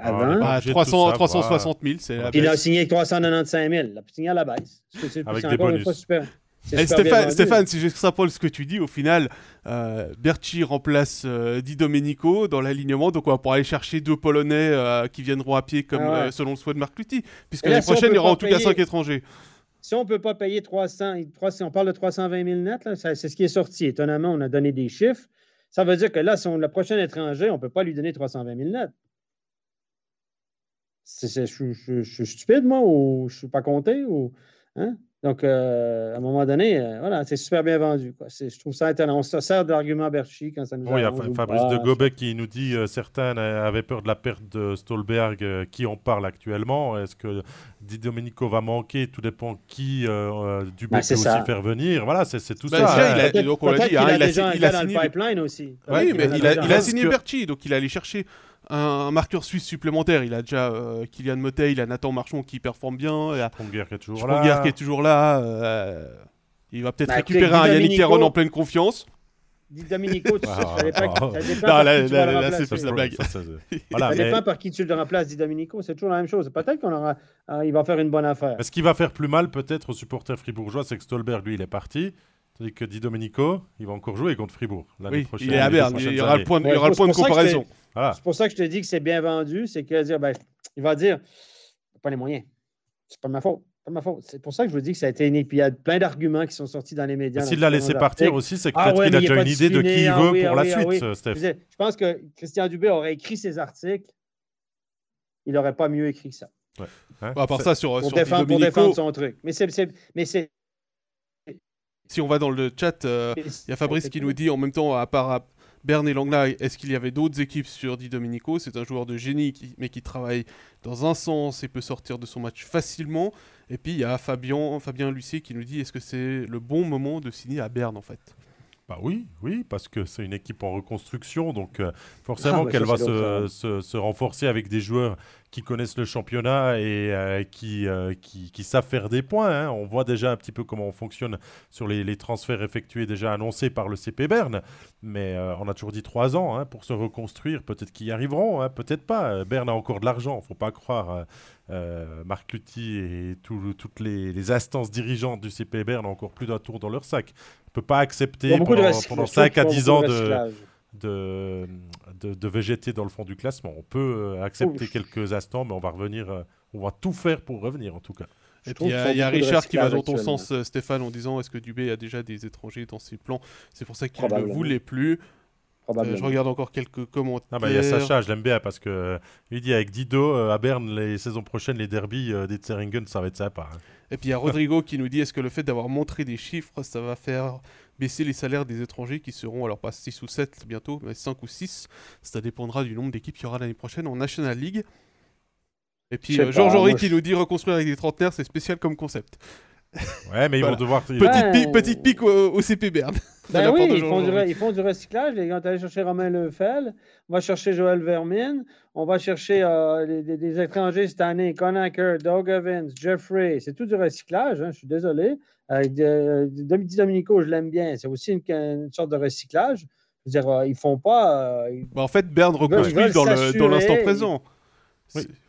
ah, avant. Ah, 300, 360 000, c'est Il a signé 395 000. Il a signé à la baisse. C'est Avec des bonus. super. Eh, Stéphane, Stéphane, si j'extrapole ce que tu dis, au final, euh, Berchi remplace euh, Di Domenico dans l'alignement, donc on va pouvoir aller chercher deux Polonais euh, qui viendront à pied comme ah selon le souhait de Marc Lutti, puisque l'année prochaine, il y aura en tout cas 5 étrangers. Si on ne peut pas payer 300, 300, on parle de 320 000 net, c'est ce qui est sorti. Étonnamment, on a donné des chiffres. Ça veut dire que là, si on, le prochain étranger, on ne peut pas lui donner 320 000 net. je, suis stupide, moi, ou je ne suis pas compté, ou. Hein? Donc, euh, à un moment donné, euh, voilà, c'est super bien vendu. Quoi. Je trouve ça intéressant. On se sert de l'argument Berchi quand ça nous Oui, il y a Fabrice de Gobek qui nous dit euh, certains avaient peur de la perte de Stolberg. qui en parle actuellement Est-ce que Di Domenico va manquer? Tout dépend qui du bah, peut aussi faire venir. Voilà, c'est tout bah, ça. il a, donc on l'a dit, hein, il, a, il a signé dans le pipeline aussi. Oui, mais il a, signé Berchi, donc il allé chercher un, marqueur suisse supplémentaire. Il a déjà euh, Kylian Motet, il a Nathan Marchand qui performe bien. Il a Sponger qui est toujours là. qui est toujours là. Euh, il va peut-être bah, récupérer un Yannick Caron en pleine confiance. Dit Dominico, tu sais, ça dépend, ça dépend non, là, là, là, c'est la blague. Ça, ça, voilà, ça dépend par qui tu le remplaces, dit Dominico, c'est toujours la même chose. Peut-être qu'on aura, il va faire une bonne affaire. Ce qui va faire plus mal peut-être aux supporters fribourgeois, c'est que Stolberg, lui, il est parti. Tandis que Di Domenico, il va encore jouer contre Fribourg l'année prochaine. Il est à Berne, il y aura le point, il y aura le point de comparaison. C'est pour ça que je te dis que c'est bien vendu. C'est qu'il dire, ben, il va dire, pas les moyens. C'est pas ma faute. Pas ma faute. C'est pour ça que je vous dis que ça a été une. Puis il y a plein d'arguments qui sont sortis dans les médias. S'il l'a laissé partir aussi, c'est que ah peut-être qu'il a déjà une idée de qui il ah veut pour la ah suite, Steph. Je pense que Christian Dubé aurait écrit ses articles. Il n'aurait pas mieux écrit que ça. Ouais. Hein? à part ça, sur, pour, défendre, pour défendre son truc. Mais c'est Si on va dans le chat, il y a Fabrice qui nous dit en même temps, à part Berne et Langley, est-ce qu'il y avait d'autres équipes sur Di Domenico? C'est un joueur de génie, mais qui travaille dans un sens et peut sortir de son match facilement. Et puis il y a Fabien, Fabien Lucier qui nous dit est-ce que c'est le bon moment de signer à Berne en fait? Bah oui, oui, parce que c'est une équipe en reconstruction, donc euh, forcément ah, bah, qu'elle va se, se, se, renforcer avec des joueurs qui connaissent le championnat et euh, qui, euh, qui, qui, savent faire des points. Hein. On voit déjà un petit peu comment on fonctionne sur les, les transferts effectués déjà annoncés par le CP Berne. Mais euh, on a toujours dit trois ans hein, pour se reconstruire. Peut-être qu'ils y arriveront, hein, peut-être pas. Berne a encore de l'argent, il ne faut pas croire. Marc Lutti et toutes les, les, instances dirigeantes du CP Berne ont encore plus d'un tour dans leur sac. On ne peut pas accepter pendant, pendant 5 à 10 ans de de, de, végéter dans le fond du classement. On peut euh, accepter quelques instants, mais on va revenir, euh, on va tout faire pour revenir en tout cas. Et puis il y a, Richard qui va dans ton sens, euh, Stéphane, en disant est-ce que Dubé a déjà des étrangers dans ses plans? C'est pour ça qu'il ne voulait plus. je regarde encore quelques commentaires. Ah bah, il y a Sacha, je l'aime bien parce que il dit avec Dido à Berne les saisons prochaines, les derbies des Tseringen, ça va être sympa. Hein. Et puis il y a Rodrigo qui nous dit est-ce que le fait d'avoir montré des chiffres, ça va faire baisser les salaires des étrangers qui seront, alors pas 6 ou 7 bientôt, mais 5 ou 6. Ça dépendra du nombre d'équipes qu'il y aura l'année prochaine en National League. Et puis euh, Georges Henri qui nous dit reconstruire avec des trentenaires, c'est spécial comme concept. Ouais, mais ils vont devoir. Petite, pique, au, CP Berne. Ben oui, ils font, du, ils font, du, recyclage. Les gars, aller chercher Romain Lefel, on va chercher Joël Vermin, on va chercher euh, des, étrangers cette année, Conacher, Doug Evans, Jeffrey. C'est tout du recyclage, hein, je suis désolé. Euh, Dominico, je l'aime bien. C'est aussi une, sorte de recyclage. Je veux dire, euh, ils font pas. Euh, bah, en fait, Berne reconstruit dans l'instant présent.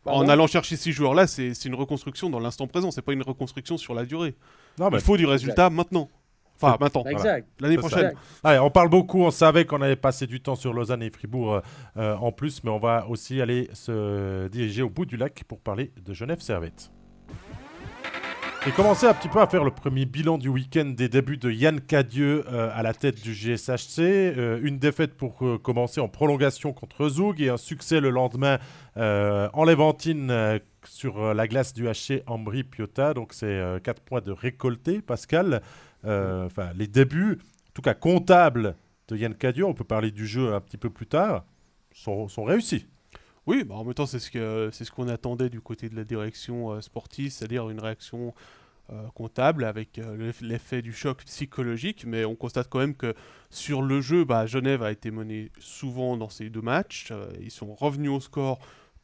En allant chercher ces joueurs-là, c'est une reconstruction dans l'instant présent. C'est pas une reconstruction sur la durée. Non, Il faut du résultat maintenant. Enfin, maintenant. L'année prochaine. Allez, on parle beaucoup. On savait qu'on avait passé du temps sur Lausanne et Fribourg en plus, mais on va aussi aller se diriger au bout du lac pour parler de Genève Servette. Et commencer un petit peu à faire le premier bilan du week-end des débuts de Yann Cadieux euh, à la tête du GSHC. Euh, une défaite pour euh, commencer en prolongation contre Zoug et un succès le lendemain en Levantine sur la glace du HC Ambry Piotta. Donc c'est 4 points de récolté, Pascal. Enfin, les débuts, en tout cas comptables de Yann Cadieux, on peut parler du jeu un petit peu plus tard, sont réussis. Oui, bah en même temps, c'est ce qu'on ce qu'on attendait du côté de la direction euh, sportive, c'est-à-dire une réaction euh, comptable avec euh, l'effet du choc psychologique, mais on constate quand même que sur le jeu, bah, Genève a été mené souvent dans ces deux matchs. ils sont revenus au score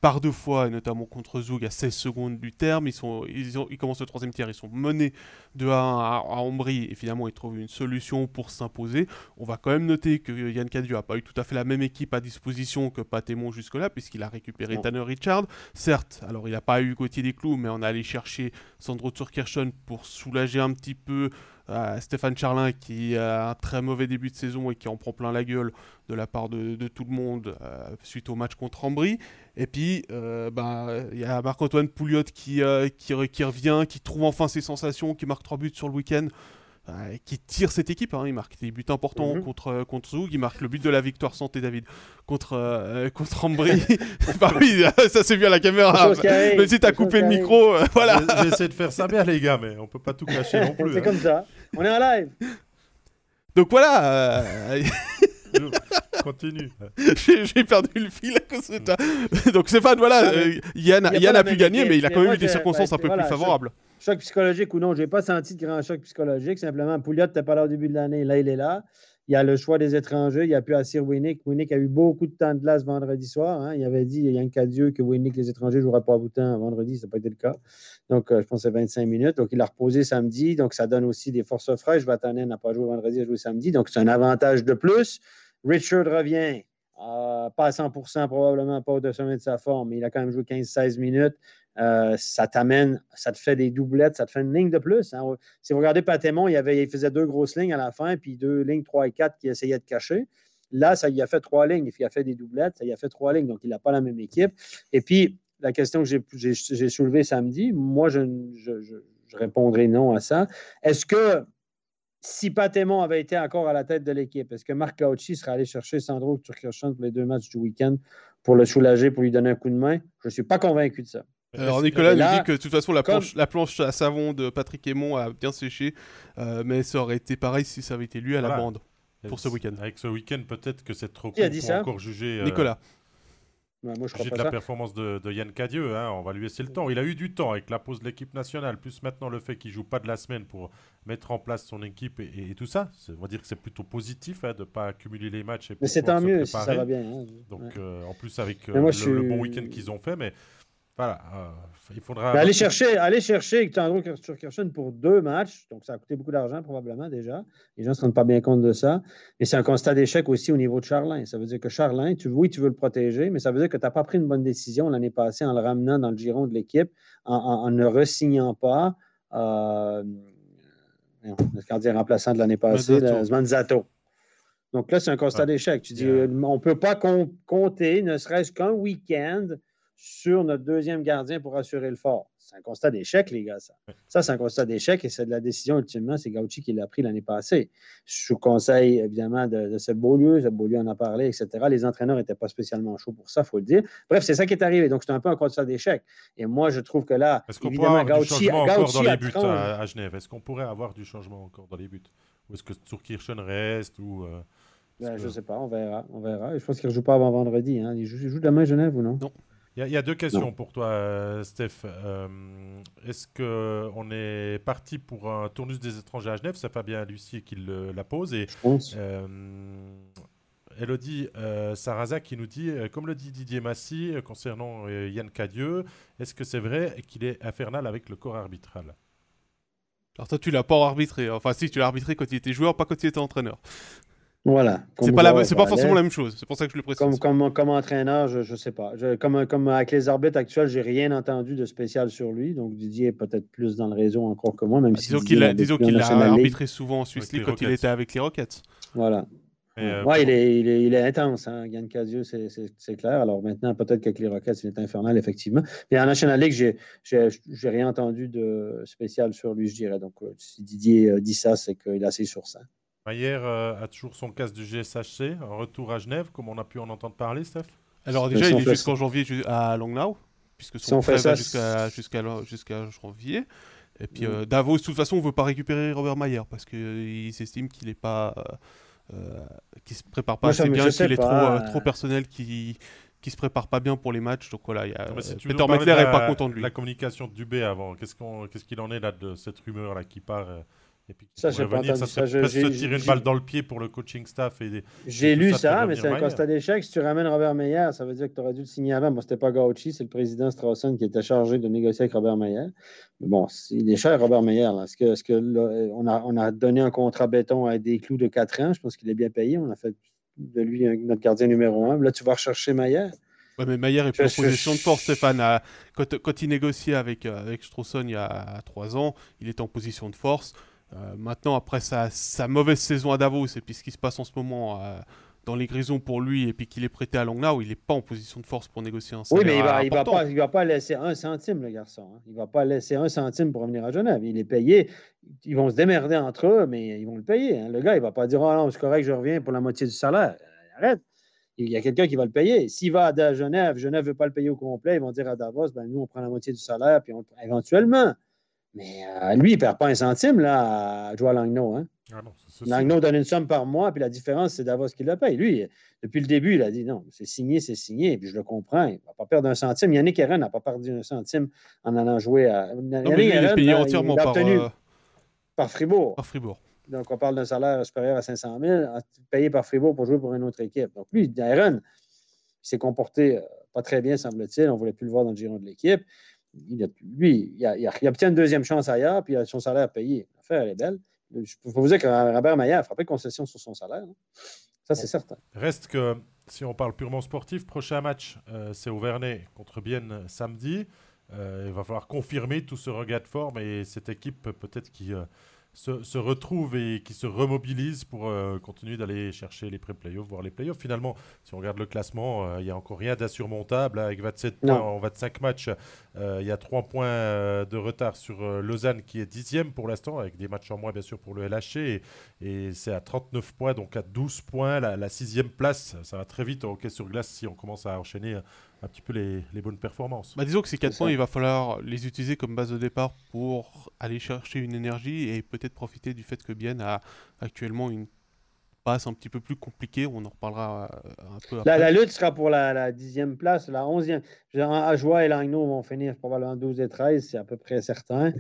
par deux fois, et notamment contre Zoug à 16 secondes du terme. Ils, sont, ils, ont, ils commencent le troisième tiers, ils sont menés de 1 à, à Ambry, et finalement ils trouvent une solution pour s'imposer. On va quand même noter que Yann Cadieu n'a pas eu tout à fait la même équipe à disposition que Patémon jusque-là, puisqu'il a récupéré Tanner Richard. Certes, alors il n'a pas eu Gauthier Desclous, mais on a allé chercher Sandro Turkirchen pour soulager un petit peu Stéphane Charlin qui a un très mauvais début de saison et qui en prend plein la gueule de la part de, tout le monde euh, suite au match contre Ambry. Et puis, euh, bah, il y a Marc-Antoine Pouliot qui, euh, qui, revient, qui trouve enfin ses sensations, qui marque trois buts sur le week-end qui tire cette équipe. Hein. Il marque des buts importants mhm. contre, euh, contre Zoug. Il marque le but de la victoire santé, David, contre, euh, contre Ambry. bah oui, ça c'est bien la caméra. Mais si t'as coupé le micro, euh, voilà. J'essaie de faire ça bien, les gars, mais on peut pas tout cacher non plus. c'est hein. comme ça. On est en live. Donc voilà. Continue. J'ai perdu le fil à cause de ça. Donc Stéphane, voilà, Yann, Yann a pu gagner, mais il a quand même eu des circonstances un peu plus favorables choc psychologique ou non, je n'ai pas senti de grand choc psychologique. Simplement, Pouliot n'était pas là au début de l'année. Là, il est là. Il y a le choix des étrangers. Il y a pu assurer Winnick. Winnick a eu beaucoup de temps de glace vendredi soir. Hein. Il avait dit, il y a un cas Dieu, que Winnick, les étrangers ne joueraient pas à temps vendredi. Ça n'a pas été le cas. Donc, euh, je pense que c'est 25 minutes. Donc, il a reposé samedi. Donc, ça donne aussi des forces fraîches. Vatanen n'a pas joué vendredi, il a joué samedi. Donc, c'est un avantage de plus. Richard revient. Euh, pas à 100% probablement pas au sommet de sa forme, mais il a quand même joué 15-16 minutes. Euh, ça t'amène, ça te fait des doublettes, ça te fait une ligne de plus. Hein. Si vous regardez Patémon, il, faisait deux grosses lignes à la fin, puis deux lignes 3 et 4 qui essayaient de cacher. Là, ça y a fait trois lignes. Il a fait des doublettes, ça y a fait trois lignes, donc il n'a pas la même équipe. Et puis, la question que j'ai soulevée samedi, moi, je, répondrai non à ça. Est-ce que si Patémon avait été encore à la tête de l'équipe, est-ce que Marc Lauchi serait allé chercher Sandro Turkirchon pour les deux matchs du week-end pour le soulager, pour lui donner un coup de main? Je ne suis pas convaincu de ça. Alors Nicolas nous dit que de toute façon la, planche, la planche à savon de Patrick Aymon a bien séché, euh, mais ça aurait été pareil si ça avait été lui à la bande pour ce week-end. Avec ce week-end, peut-être que c'est trop pour encore juger. Nicolas moi, je de la performance de, Yann Cadieux, hein, on va lui laisser le temps. Il a eu du temps avec la pause de l'équipe nationale, plus maintenant le fait qu'il joue pas de la semaine pour mettre en place son équipe et, tout ça. On va dire que c'est plutôt positif hein, de ne pas accumuler les matchs. mais c'est tant mieux si ça va bien. Hein. Donc euh, en plus avec euh, le, bon week-end qu'ils ont fait, mais voilà, euh, il faudra. aller chercher, aller chercher Kirchen pour deux matchs, donc ça a coûté beaucoup d'argent probablement déjà. Les gens ne se rendent pas bien compte de ça. Et c'est un constat d'échec aussi au niveau de Charlin. Ça veut dire que Charlin, tu, oui, tu veux le protéger, mais ça veut dire que tu n'as pas pris une bonne décision l'année passée en le ramenant dans le giron de l'équipe, en, ne resignant pas euh, le gardien remplaçant de l'année passée, Zmanzato. Donc là, c'est un constat d'échec. Tu dis, on ne peut pas compter, ne serait-ce qu'un week-end sur notre deuxième gardien pour assurer le fort. C'est un constat d'échec, les gars, ça. Ça, c'est un constat d'échec et c'est de la décision, ultimement, c'est Gauchi qui l'a pris l'année passée. Sous conseil, évidemment, de, de ce Beaulieu, ce Beaulieu en a parlé, etc. Les entraîneurs n'étaient pas spécialement chauds pour ça, il faut le dire. Bref, c'est ça qui est arrivé. Donc, c'est un peu un constat d'échec. Et moi, je trouve que là, est-ce qu'on pourrait avoir du changement encore dans les buts à, Genève? Est-ce qu'on pourrait avoir du changement encore dans les buts? Ou est-ce que Turkirchen reste ou euh, ben, Je ne sais pas, on verra. On verra. Je pense qu'il ne joue pas avant vendredi. Hein. Il, joue, il joue demain à Genève ou non? Non. Il y, a deux questions pour toi, euh, Steph. Euh, est-ce qu'on est parti pour un tournus des étrangers à Genève? C'est Fabien Lucier qui la pose. Et, euh, Elodie Sarrazak qui nous dit, comme le dit Didier Massy concernant Yann Cadieux, est-ce que c'est vrai qu'il est infernal avec le corps arbitral? Alors toi, tu l'as pas arbitré. Enfin, si, tu l'as arbitré quand il était joueur, pas quand il était entraîneur. Voilà. C'est pas, c'est pas forcément la même chose. C'est pour ça que je le précise. Comme, comme, entraîneur, je ne sais pas. comme, comme avec les arbitres actuels, j'ai rien entendu de spécial sur lui. Donc Didier est peut-être plus dans le réseau encore que moi, même bah, si. Disons qu'il a, disons qu'il a arbitré souvent en Suisse League quand il était avec les Rockets. Voilà. Euh, ouais, il, est, il, est, il, est, intense, hein. Yann Cadieux, c'est clair. Alors maintenant, peut-être qu'avec les Rockets, il est infernal, effectivement. Mais en National League, j'ai rien entendu de spécial sur lui, je dirais. Donc, euh, si Didier euh, dit ça, c'est qu'il a assez sur ça. Maillère euh, a toujours son casque du GSHC, un retour à Genève, comme on a pu en entendre parler, Steph Alors déjà, il est jusqu'en janvier à Longnau, puisque son frère va jusqu'à janvier. Et puis mm. euh, Davos, de toute façon, on ne veut pas récupérer Robert Maillère, parce qu'il s'estime qu'il est pas... Euh, se prépare pas assez bien, qu'il est trop, trop personnel, qui qui se prépare pas bien pour les matchs. Donc voilà, y a, Peter Meckler est pas content de lui. La communication de Dubé avant, qu'est-ce qu'il en est là de cette rumeur là qui part et puis, ça, j'ai pas entendu ça. ça se tirer une balle dans le pied pour le coaching staff. Et, j'ai lu ça, mais c'est un constat d'échec. Si tu ramènes Robert Meyer, ça veut dire que tu aurais dû le signer avant. Moi, c'était pas Gauchi, c'est le président Strawson qui était chargé de négocier avec Robert Meyer. Mais bon, il est cher, Robert Meyer. Est-ce que, est que on, a, on a donné un contrat béton à des clous de 4 ans? Je pense qu'il est bien payé. On a fait de lui notre gardien numéro 1. Là, tu vas rechercher Meyer? Ouais, mais Maillard est plus en position de force, Stéphane. Quand, quand, il négociait avec, euh, avec Strawson il y a 3 ans, il était en position de force. Euh, maintenant, après sa, mauvaise saison à Davos et puis ce qui se passe en ce moment euh, dans les grisons pour lui et puis qu'il est prêté à Langnau, il n'est pas en position de force pour négocier un salaire Oui, mais il va, il va, pas, il va pas laisser un centime, le garçon. Hein. Il va pas laisser un centime pour revenir à Genève. Il est payé. Ils vont se démerder entre eux, mais ils vont le payer. Hein. Le gars, il va pas dire Oh non, c'est correct, je reviens pour la moitié du salaire. Arrête. Il y a quelqu'un qui va le payer. S'il va à Genève, Genève ne veut pas le payer au complet, ils vont dire à Davos ben, nous, on prend la moitié du salaire, puis on, éventuellement. Mais euh, lui, il ne perd pas un centime là, à Joao Langno. Hein? Ah Langno donne une somme par mois, puis la différence, c'est Davos qui le paye. Lui, depuis le début, il a dit non, c'est signé, c'est signé, puis je le comprends. Il ne va pas perdre un centime. Yannick Herren n'a pas perdu un centime en allant jouer à. Non, Yannick il est payé entièrement par, euh, par Fribourg. Par Fribourg. Donc, on parle d'un salaire supérieur à 500 000, payé par Fribourg pour jouer pour une autre équipe. Donc, lui, Herren, il s'est comporté euh, pas très bien, semble-t-il. On ne voulait plus le voir dans le giron de l'équipe lui, il, obtient une deuxième chance ailleurs, puis il a son salaire payé. L'affaire, elle est belle. Je peux vous dire que Robert Maillard a frappé concession sur son salaire. Hein. Ça, c'est certain. Reste que, si on parle purement sportif, prochain match, euh, c'est au Vernet contre Bienne samedi. Euh, il va falloir confirmer tout ce regard de forme et cette équipe, peut-être qui euh, se, se retrouvent et qui se remobilisent pour euh, continuer d'aller chercher les pré-playoffs, voire les playoffs. Finalement, si on regarde le classement, euh, il n'y a encore rien d'insurmontable. Avec 27 points en 25 matchs, euh, il y a 3 points de retard sur Lausanne qui est dixième pour l'instant, avec des matchs en moins bien sûr pour le LHC. Et, c'est à 39 points, donc à 12 points. La, sixième place, ça va très vite au hockey sur glace si on commence à enchaîner un petit peu les, bonnes performances. Bah, disons que ces 4 points, il va falloir les utiliser comme base de départ pour aller chercher une énergie et peut-être profiter du fait que Bien a actuellement une passe un petit peu plus compliquée. On en reparlera euh, un peu après. La, lutte sera pour la, dixième place, la onzième. Ajoie et Langnau vont finir probablement 12 et 13, c'est à peu près certain.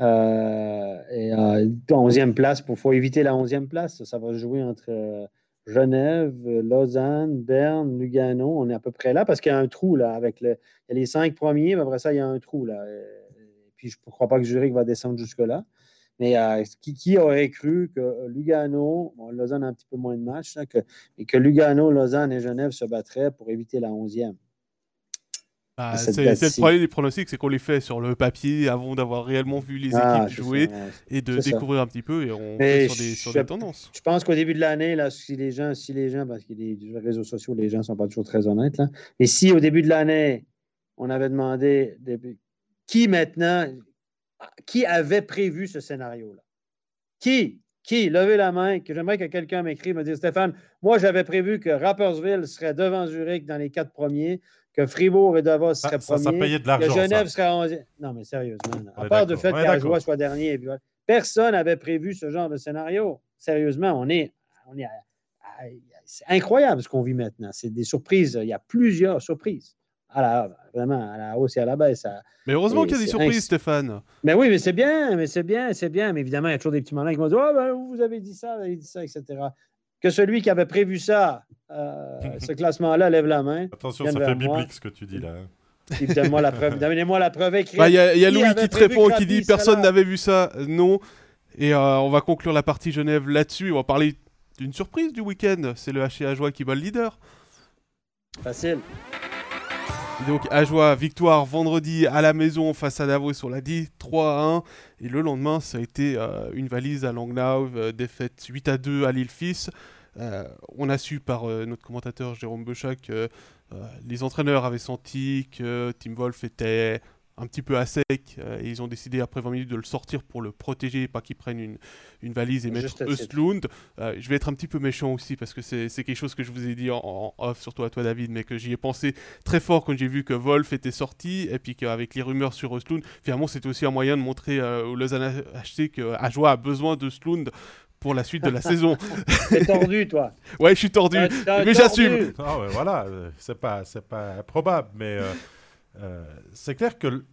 Euh, et euh, onzième place, il faut éviter la onzième place. Ça va jouer entre Genève, Lausanne, Berne, Lugano. On est à peu près là parce qu'il y a un trou là avec il y a les cinq premiers, mais après ça, il y a un trou là. Et, puis je ne crois pas que Zurich va descendre jusque-là. Mais euh, qui, aurait cru que Lugano, Lausanne a un petit peu moins de matchs, et que Lugano, Lausanne et Genève se battraient pour éviter la 11e? Bah, c'est le problème des pronostics, c'est qu'on les fait sur le papier avant d'avoir réellement vu les ah, équipes jouer et de découvrir un petit peu et on fait sur, des, tendances. Je pense qu'au début de l'année, là, si les gens, si les gens, parce que les réseaux sociaux, les gens ne sont pas toujours très honnêtes, là, mais si au début de l'année, on avait demandé qui maintenant, qui avait prévu ce scénario-là? Qui? Qui? Levez la main, que j'aimerais que quelqu'un m'écrive, me dise Stéphane, moi j'avais prévu que Rappersville serait devant Zurich dans les quatre premiers, que Fribourg et Davos seraient premiers, que Genève serait 11 Non, mais sérieusement, à part le fait qu'Ajoie soit dernier, personne n'avait prévu ce genre de scénario. Sérieusement, on est, on est c'est incroyable ce qu'on vit maintenant. C'est des surprises. Il y a plusieurs surprises à la, vraiment à la hausse et à la baisse. mais heureusement qu'il y a des surprises, Stéphane. Mais oui, mais c'est bien, mais c'est bien, c'est bien. Mais évidemment, il y a toujours des petits malins qui vont dire oh, ben, vous avez dit ça, vous avez dit ça, etc. Que celui qui avait prévu ça, euh, ce classement-là, lève la main. Attention, ça fait biblique ce que tu dis là. Donne-moi la preuve. Donnez-moi la preuve écrite. Bah, il y a, Louis qui, te répond, qui dit personne n'avait vu ça. Non. Et euh, on va conclure la partie Genève là-dessus. On va parler d'une surprise du week-end. C'est le HA Joie qui bat le leader. Facile. Donc Ajoie, victoire vendredi à la maison face à Davos sur la dit 3 à 1. Et le lendemain, ça a été euh, une valise à Langnau, euh, défaite 8 à 2 à Lille-Fils. Euh, on a su par notre commentateur Jérôme Bechac que les entraîneurs avaient senti que Tim Wolf était un petit peu à sec euh, et ils ont décidé après 20 minutes de le sortir pour le protéger, pas qu'il prenne une, une, valise et mettre Östlund. Euh, je vais être un petit peu méchant aussi parce que c'est quelque chose que je vous ai dit en, off, surtout à toi David, mais que j'y ai pensé très fort quand j'ai vu que Wolf était sorti et puis qu'avec les rumeurs sur Östlund, finalement c'était aussi un moyen de montrer euh, au Lausanne HC que Ajoie a besoin d'Östlund pour la suite de la saison. T'es tordu, toi. ouais, je suis tordu, mais j'assume. Ah ouais, voilà, c'est pas, c'est pas probable, mais euh, c'est clair que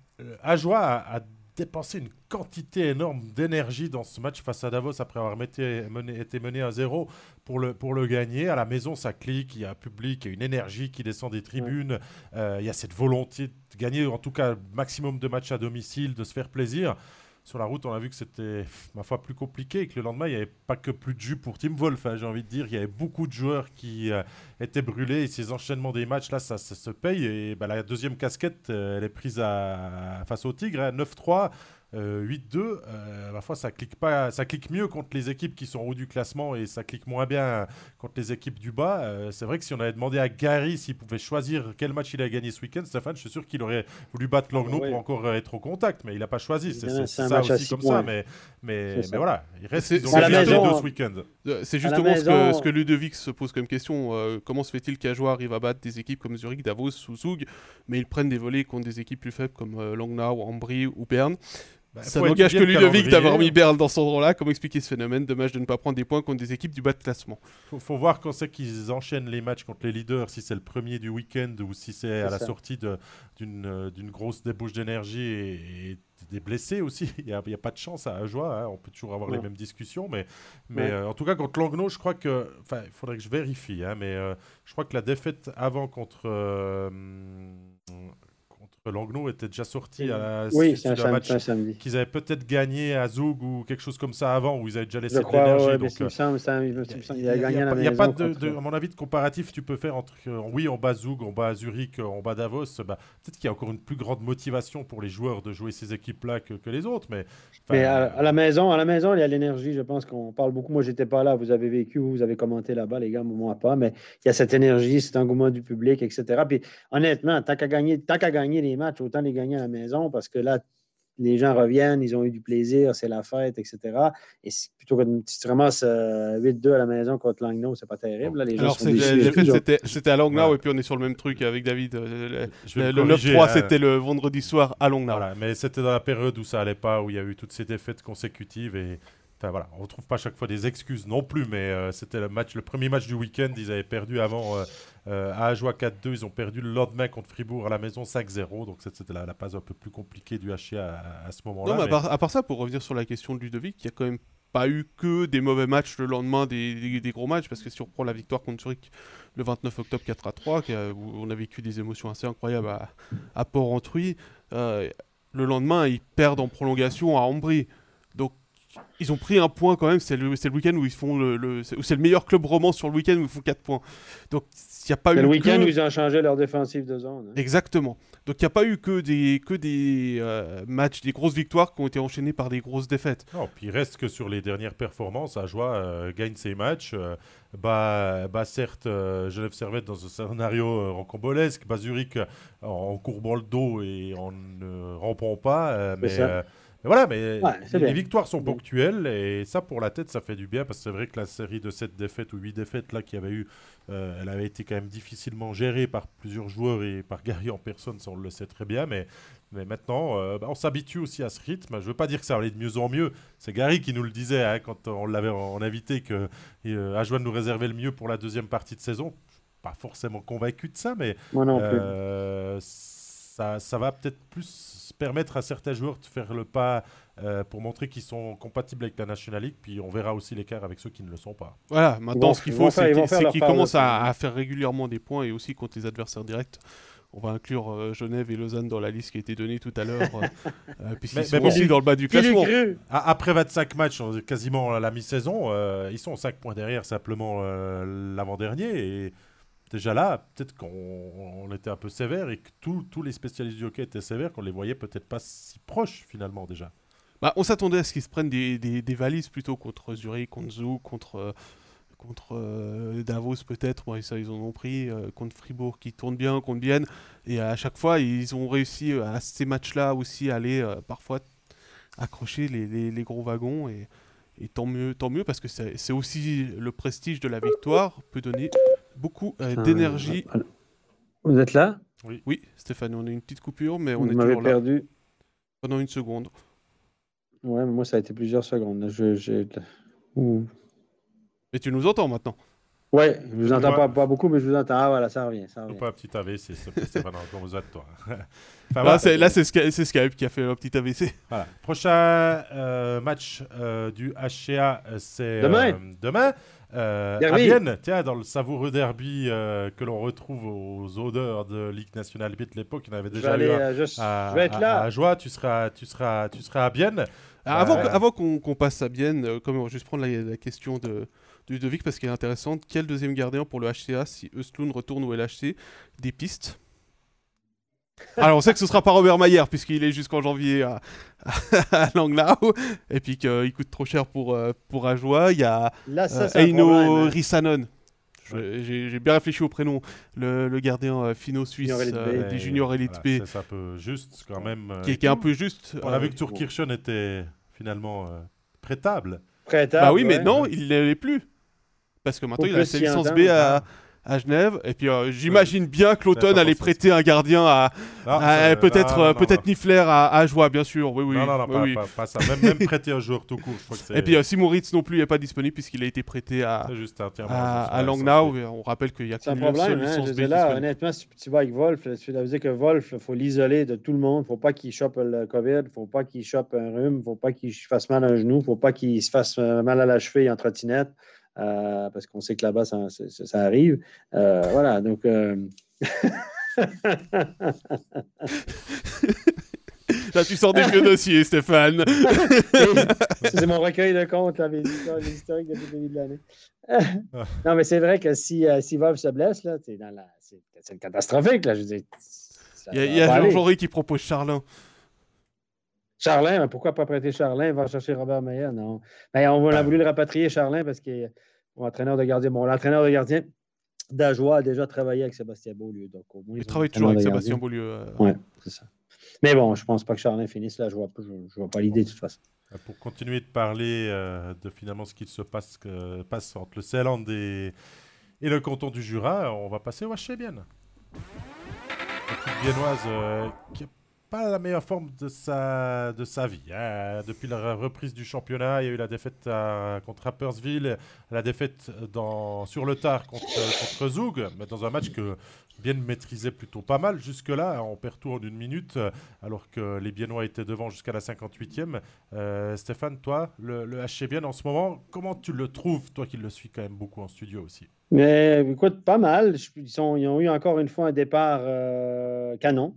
Ajoie a, dépensé une quantité énorme d'énergie dans ce match face à Davos après avoir été mené à zéro pour le, pour le gagner. À la maison, ça clique, il y a un public, il y a une énergie qui descend des tribunes, euh, il y a cette volonté de gagner en tout cas maximum de matchs à domicile, de se faire plaisir sur la route, on a vu que c'était, ma foi, plus compliqué et que le lendemain, il n'y avait pas que plus de jus pour Tim Wolf. Hein, j'ai envie de dire, il y avait beaucoup de joueurs qui euh, étaient brûlés et ces enchaînements des matchs, là, ça, se paye. Et bah, la deuxième casquette, euh, elle est prise face au Tigre, hein, 9-3. 8-2, euh, euh, ma foi, ça clique pas, ça clique mieux contre les équipes qui sont au haut du classement et ça clique moins bien contre les équipes du bas. Euh, c'est vrai que si on avait demandé à Gary s'il pouvait choisir quel match il a gagné ce week-end, Stéphane, je suis sûr qu'il aurait voulu battre Langnau pour encore être au contact, mais il n'a pas choisi. C'est ça aussi comme ça, mais, mais, mais, voilà, il reste ils la maison, ce week-end. C'est justement ce, que, ce que Ludovic se pose comme question. comment se fait-il qu'Ajoie arrive à battre des équipes comme Zurich, Davos, Zug, mais ils prennent des volets contre des équipes plus faibles comme Langnau, Ambry ou Berne bah, ça n'engage que Ludovic d'avoir mis Berne dans ce rôle-là. Comment expliquer ce phénomène? Dommage de ne pas prendre des points contre des équipes du bas de classement. Faut, faut voir quand c'est qu'ils enchaînent les matchs contre les leaders, si c'est le premier du week-end ou si c'est à la sortie euh, d'une grosse débauche d'énergie et, des blessés aussi. Il n'y a, a, pas de chance à joie. Hein. On peut toujours avoir les mêmes discussions. Mais, mais euh, en tout cas, contre Langnau, je crois que. Enfin, il faudrait que je vérifie. Hein, mais euh, je crois que la défaite avant contre. Langnau était déjà sorti à oui, c'est un, match samedi. qu'ils avaient peut-être gagné à Zoug ou quelque chose comme ça avant, où ils avaient déjà laissé de l'énergie. il y a, gagné à la Il n'y a pas, de, à mon avis, de comparatif tu peux faire entre euh, oui, on bat Zoug, on bat Zurich, on bat Davos. Bah, peut-être qu'il y a encore une plus grande motivation pour les joueurs de jouer ces équipes-là que, que, les autres. Mais, mais à, la maison, à la maison, il y a l'énergie. Je pense qu'on parle beaucoup. Moi, j'étais pas là. Vous avez vécu, vous avez commenté là-bas, les gars, moi pas. Mais il y a cette énergie, cet engouement du public, etc. Puis honnêtement, tant qu'à gagner, tant qu'à gagner les matchs, autant les gagner à la maison parce que là, les gens reviennent, ils ont eu du plaisir, c'est la fête, etc. Et plutôt que si tu ramasses 8-2 à la maison contre Langnau, c'est pas terrible. les gens c'était à Langnau et puis on est sur le même truc avec David. Le, 9-3, c'était le vendredi soir à Langnau. mais c'était dans la période où ça allait pas, où il y a eu toutes ces défaites consécutives et voilà, on ne retrouve pas chaque fois des excuses non plus, mais euh, c'était le match, le premier match du week-end. Ils avaient perdu avant euh, euh, à Ajoie 4-2. Ils ont perdu le lendemain contre Fribourg à la maison 5-0. Donc c'était la, la phase un peu plus compliquée du HCA à, ce moment-là. Non, mais, À, part, ça, pour revenir sur la question de Ludovic, il n'y a quand même pas eu que des mauvais matchs le lendemain des, gros matchs, parce que si on reprend la victoire contre Zurich le 29 octobre 4 3, où on a vécu des émotions assez incroyables à, à Port-Entruy, le lendemain, ils perdent en prolongation à Ambry. Ils ont pris un point quand même. C'est le, le week-end où ils font le, c'est le meilleur club roman sur le week-end où ils font 4 points. Donc il n'y a pas eu. le week-end où ils ont changé leur défensive de zone. Hein. Exactement. Donc il n'y a pas eu que des, que des euh, matchs, des grosses victoires qui ont été enchaînés par des grosses défaites. Non, puis il reste que sur les dernières performances, Ajoie euh, gagne ses matchs. Euh, bah, bah, certes, Genève Servette dans un scénario rocambolesque, Zurich en courbant le dos et en ne rampant pas. mais voilà, mais les, victoires sont ponctuelles et ça, pour la tête, ça fait du bien parce que c'est vrai que la série de 7 défaites ou 8 défaites là qu'il y avait eu, euh, elle avait été quand même difficilement gérée par plusieurs joueurs et par Gary en personne, ça on le sait très bien. Mais, mais maintenant, euh, bah, on s'habitue aussi à ce rythme. Je ne veux pas dire que ça allait de mieux en mieux. C'est Gary qui nous le disait hein, quand on l'avait en invité que euh, nous réserver le mieux pour la deuxième partie de saison. Je suis pas forcément convaincu de ça, mais euh, ça, ça va peut-être plus permettre à certains joueurs de faire le pas euh, pour montrer qu'ils sont compatibles avec la National League, puis on verra aussi l'écart avec ceux qui ne le sont pas. Voilà, maintenant ce qu'il faut, c'est qu'ils commencent à, faire régulièrement des points et aussi contre les adversaires directs. On va inclure euh, Genève et Lausanne dans la liste qui a été donnée tout à l'heure, euh, puisqu'ils sont aussi dans le bas du classement. Après 25 matchs, quasiment à la mi-saison, ils sont 5 points derrière simplement l'avant-dernier. Et déjà là, peut-être qu'on était un peu sévère et que tous les spécialistes du hockey étaient sévères, qu'on les voyait peut-être pas si proches finalement déjà. Bah, on s'attendait à ce qu'ils se prennent des, valises plutôt contre Zurich, contre Zou, contre, euh, euh, Davos peut-être. Ça, ils en ont pris. Euh, contre Fribourg qui tourne bien, contre Bienne. Et à chaque fois, ils ont réussi à ces matchs-là aussi à aller parfois accrocher les, gros wagons. Et, et tant mieux, tant mieux parce que c'est aussi le prestige de la victoire peut donner beaucoup euh, d'énergie. Vous êtes là oui. oui, Stéphane, on a une petite coupure, mais on est toujours là. perdu. Pendant une seconde. Ouais, mais moi, ça a été plusieurs secondes. Je, Mais tu nous entends maintenant Ouais, je vous entends pas, pas, beaucoup, mais je vous entends. Ah voilà, ça revient. Ça revient. Pas un petit AVC, Stéphane, on besoin de toi. là, c'est Skype qui a fait un petit AVC. Voilà. Prochain euh, match euh, du HCA, c'est demain. demain. Euh, à Vienne, tiens, dans le savoureux derby euh, que l'on retrouve aux odeurs de Ligue nationale de l'époque, en avait déjà eu à, je, à, vais être là. à, Joie, tu seras, tu seras, tu seras à Bienne. Ah, avant, euh, avant qu'on passe à Bienne, comme on va juste prendre la, question de, de Ludovic parce qu'elle est intéressante. Quel deuxième gardien pour le HCA si Östlund retourne au LHC Des pistes? Alors on sait que ce sera pas Robert Mayer puisqu'il est jusqu'en janvier à, à, Langnau et puis qu'il coûte trop cher pour, euh, pour Ajoie. Il y a euh, Eino Rissanon. J'ai bien réfléchi au prénom. Le, le gardien euh, finno-suisse des juniors Elite B. C'est un peu juste quand même. qui, est un peu juste. On a vu que Turkirchen était finalement prêtable. Prêtable. Bah oui, mais non, il ne l'est plus. Parce que maintenant, il a sa licence B à, à Genève. Et puis euh, j'imagine bien que l'automne allait prêter un gardien à, peut-être peut-être Niffler à, à Joie, bien sûr. Oui, oui. Non, non, non, pas, pas, ça. Même, même prêter un joueur tout court. Je crois que et puis euh, si Moritz non plus n'est pas disponible puisqu'il a été prêté à, juste à, à Langnau. On rappelle qu'il y a qu'une problème. Hein, là, honnêtement, si tu vas avec Wolf, tu dois dire que Wolf, il faut l'isoler de tout le monde. Il ne faut pas qu'il chope le COVID. Il ne faut pas qu'il chope un rhume. Il ne faut pas qu'il fasse mal à un genou. Il ne faut pas qu'il se fasse euh, mal à la cheville en trottinette. Euh, parce qu'on sait que là-bas, ça, ça, arrive. Euh, voilà, donc. Euh, là, tu sors des vieux dossiers, Stéphane. c'est mon recueil de comptes, là, les, historiques depuis le début de l'année. non, mais c'est vrai que si, si Wolf se blesse, là, c'est, catastrophique. Là, je veux dire, il y a, y a Jean qui propose Charlin. Charlin, mais pourquoi pas prêter Charlin? Va chercher Robert Meyer, non? Mais on a voulu le rapatrier, Charlin, parce que entraîneur de gardien. Bon, l'entraîneur de gardien d'Ajoie a déjà travaillé avec Sébastien Beaulieu. Donc, il travaille toujours avec Sébastien Beaulieu. Euh. Oui, c'est ça. Mais bon, je pense pas que Charlin finisse là. Je vois, je, vois pas l'idée de toute façon. Pour continuer de parler de finalement ce qui se passe, passe entre le Ceyland et, et le canton du Jura, on va passer au HCBN. L'équipe viennoise qui n'a pas la meilleure forme de sa, de sa vie. Hein. Depuis la reprise du championnat, il y a eu la défaite contre Rappersville, la défaite dans, sur le tard contre, contre Zoug, mais dans un match que bien maîtrisait plutôt pas mal jusque-là. On perd tout en une minute, alors que les Biennois étaient devant jusqu'à la 58e. Euh, Stéphane, toi, le, le HC en ce moment, comment tu le trouves, toi qui le suis quand même beaucoup en studio aussi? Mais écoute, pas mal. Ils, ont eu encore une fois un départ euh, canon,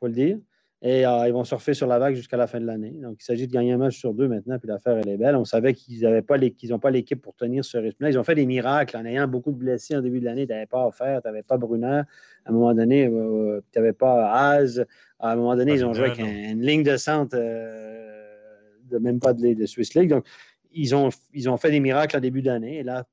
faut le dire. Et euh, ils vont surfer sur la vague jusqu'à la fin de l'année. Donc, il s'agit de gagner un match sur deux maintenant, puis l'affaire, elle est belle. On savait qu'ils n'ont pas l'équipe pour tenir ce rythme-là. Ils ont fait des miracles en ayant beaucoup de blessés en début de l'année. Tu n'avais pas offert, tu n'avais pas Brunner. À un moment donné, euh, tu n'avais pas Az. À un moment donné, ils ont joué avec une ligne de centre, de même pas de, de Swiss League. Donc, ils ont, ils ont fait des miracles en début d'année. Et là,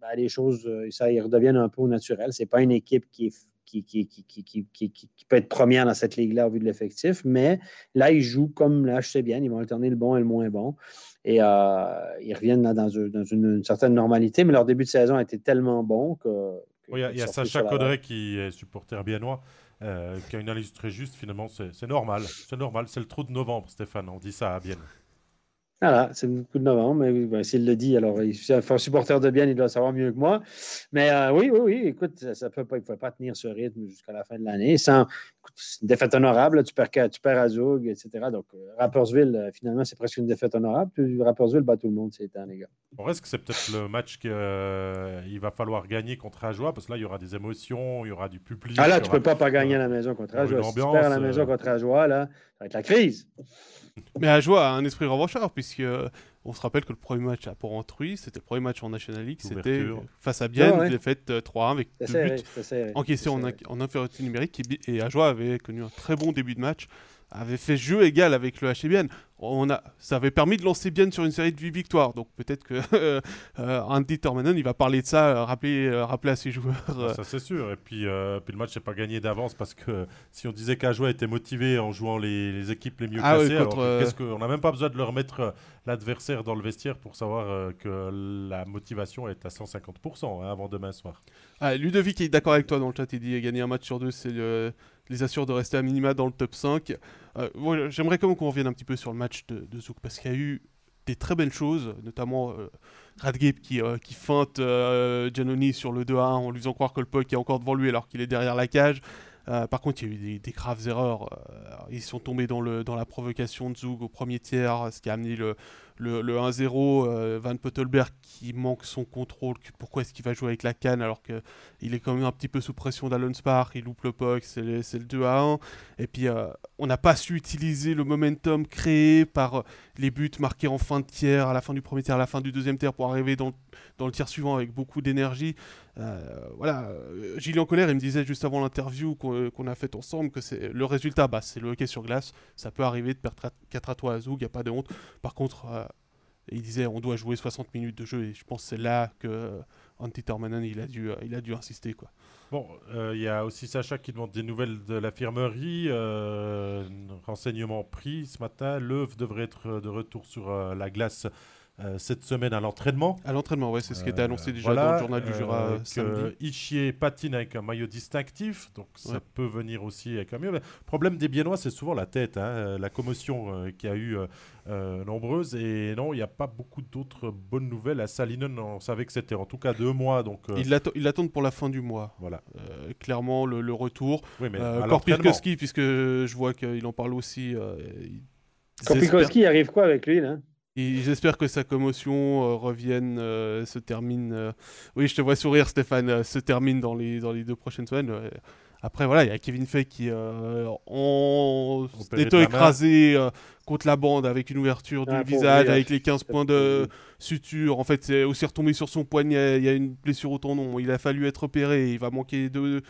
ben, les choses, euh, ça, ils redeviennent un peu naturel. Ce n'est pas une équipe qui, qui, qui, qui, peut être première dans cette ligue-là au vu de l'effectif, mais là, ils jouent comme là, je sais bien, ils vont alterner le bon et le moins bon. Et euh, ils reviennent dans, une, certaine normalité, mais leur début de saison a été tellement bon que. il y a, Sacha Codret qui est supporter biennois. Euh, qui a une analyse très juste, finalement, c'est normal. C'est normal, c'est le trou de novembre, Stéphane. On dit ça à Bienne. Voilà, c'est beaucoup de novembre, mais ben, s'il le dit, alors il est un supporter de bien, il doit savoir mieux que moi. Mais euh, oui, oui, oui, écoute, ça, peut pas, il ne faut pas tenir ce rythme jusqu'à la fin de l'année. Sans, une défaite honorable, tu perds, tu perds à etc. Donc, euh, Rappersville, euh, finalement, c'est presque une défaite honorable. Rappersville bat tout le monde ces temps, les gars. On reste que c'est peut-être le match qu'il va falloir gagner contre Ajoie, parce que là, il y aura des émotions, il y aura du public. Ah là, tu ne peux pas pas gagner à la maison contre Ajoie. Si tu perds à la maison contre Ajoie, là, ça va être la crise. Mais Ajoie a un esprit revanchard, puisque on se rappelle que le premier match à Port-Entruy, c'était le premier match en National League, c'était face à Bienne, il a fait 3-1 avec deux buts encaissés en, en, infériorité numérique, et Ajoie avait connu un très bon début de match avait fait jeu égal avec le HBN. On a, ça avait permis de lancer bien sur une série de 8 victoires. Donc peut-être que euh, Andy il va parler de ça, euh, rappeler, euh, rappeler à ses joueurs. Ah, ça c'est sûr. Et puis, puis le match n'est pas gagné d'avance parce que si on disait qu'Ajoie était motivé en jouant les, équipes les mieux ah classées, qu'est-ce on n'a même pas besoin de leur mettre l'adversaire dans le vestiaire pour savoir que la motivation est à 150% hein, avant demain soir. Ah, Ludovic est d'accord avec toi dans le chat. Il dit gagner un match sur deux, c'est le les assure de rester à minima dans le top 5. Euh, j'aimerais quand même qu'on revienne un petit peu sur le match de, Zouk parce qu'il y a eu des très belles choses, notamment euh, euh, qui feinte Giannoni sur le 2-1 en lui faisant croire que le puck est encore devant lui alors qu'il est derrière la cage. par contre, il y a eu des, graves erreurs. ils sont tombés dans, dans la provocation de Zug au premier tiers, ce qui a amené le, le, 1-0, euh, Van Pottelberg qui manque son contrôle, pourquoi est-ce qu'il va jouer avec la canne alors qu'il est quand même un petit peu sous pression d'Alon Spar, il loupe le puck, c'est le, 2-1. Et puis euh, on n'a pas su utiliser le momentum créé par les buts marqués en fin de tiers, à la fin du premier tiers, à la fin du deuxième tiers pour arriver dans, dans le tiers suivant avec beaucoup d'énergie. Euh, voilà, Gillian Colère, il me disait juste avant l'interview qu'on a faite ensemble que c'est le résultat, bah, c'est le hockey sur glace. Ça peut arriver de perdre 4 à 3 à Zoug, il n'y a pas de honte. Par contre, il disait on doit jouer 60 minutes de jeu et je pense que c'est là que Antti il a dû il a dû insister quoi. Bon, euh, il y a aussi Sacha qui demande des nouvelles de l'infirmerie. Euh, renseignement pris ce matin. L'œuvre devrait être de retour sur euh, la glace cette semaine à l'entraînement. À l'entraînement, oui, c'est ce qui était annoncé déjà dans le journal du Jura euh, samedi. Patine avec un maillot distinctif, donc ça peut venir aussi avec un mieux. Le problème des Biennois, c'est souvent la tête, hein, euh, la commotion qui a eu nombreuse. Et non, il n'y a pas beaucoup d'autres bonnes nouvelles. À Salinen, on savait que c'était en tout cas deux mois. Donc, Ils l'attendent pour la fin du mois. Voilà. clairement, le, retour. Oui, mais encore pire que ski, puisque je vois qu'il en parle aussi. Korpikowski, arrive quoi avec lui là? J'espère que sa commotion euh, revienne, euh, se termine. Euh, oui, je te vois sourire, Stéphane. se termine dans les, dans les deux prochaines semaines. Après, voilà, il y a Kevin Fay qui en étant écrasé contre la bande avec une ouverture du visage, avec les 15 points de suture. En fait, c'est aussi retombé sur son poignet. Il y a une blessure au tendon. Il a fallu être opéré. Il va manquer de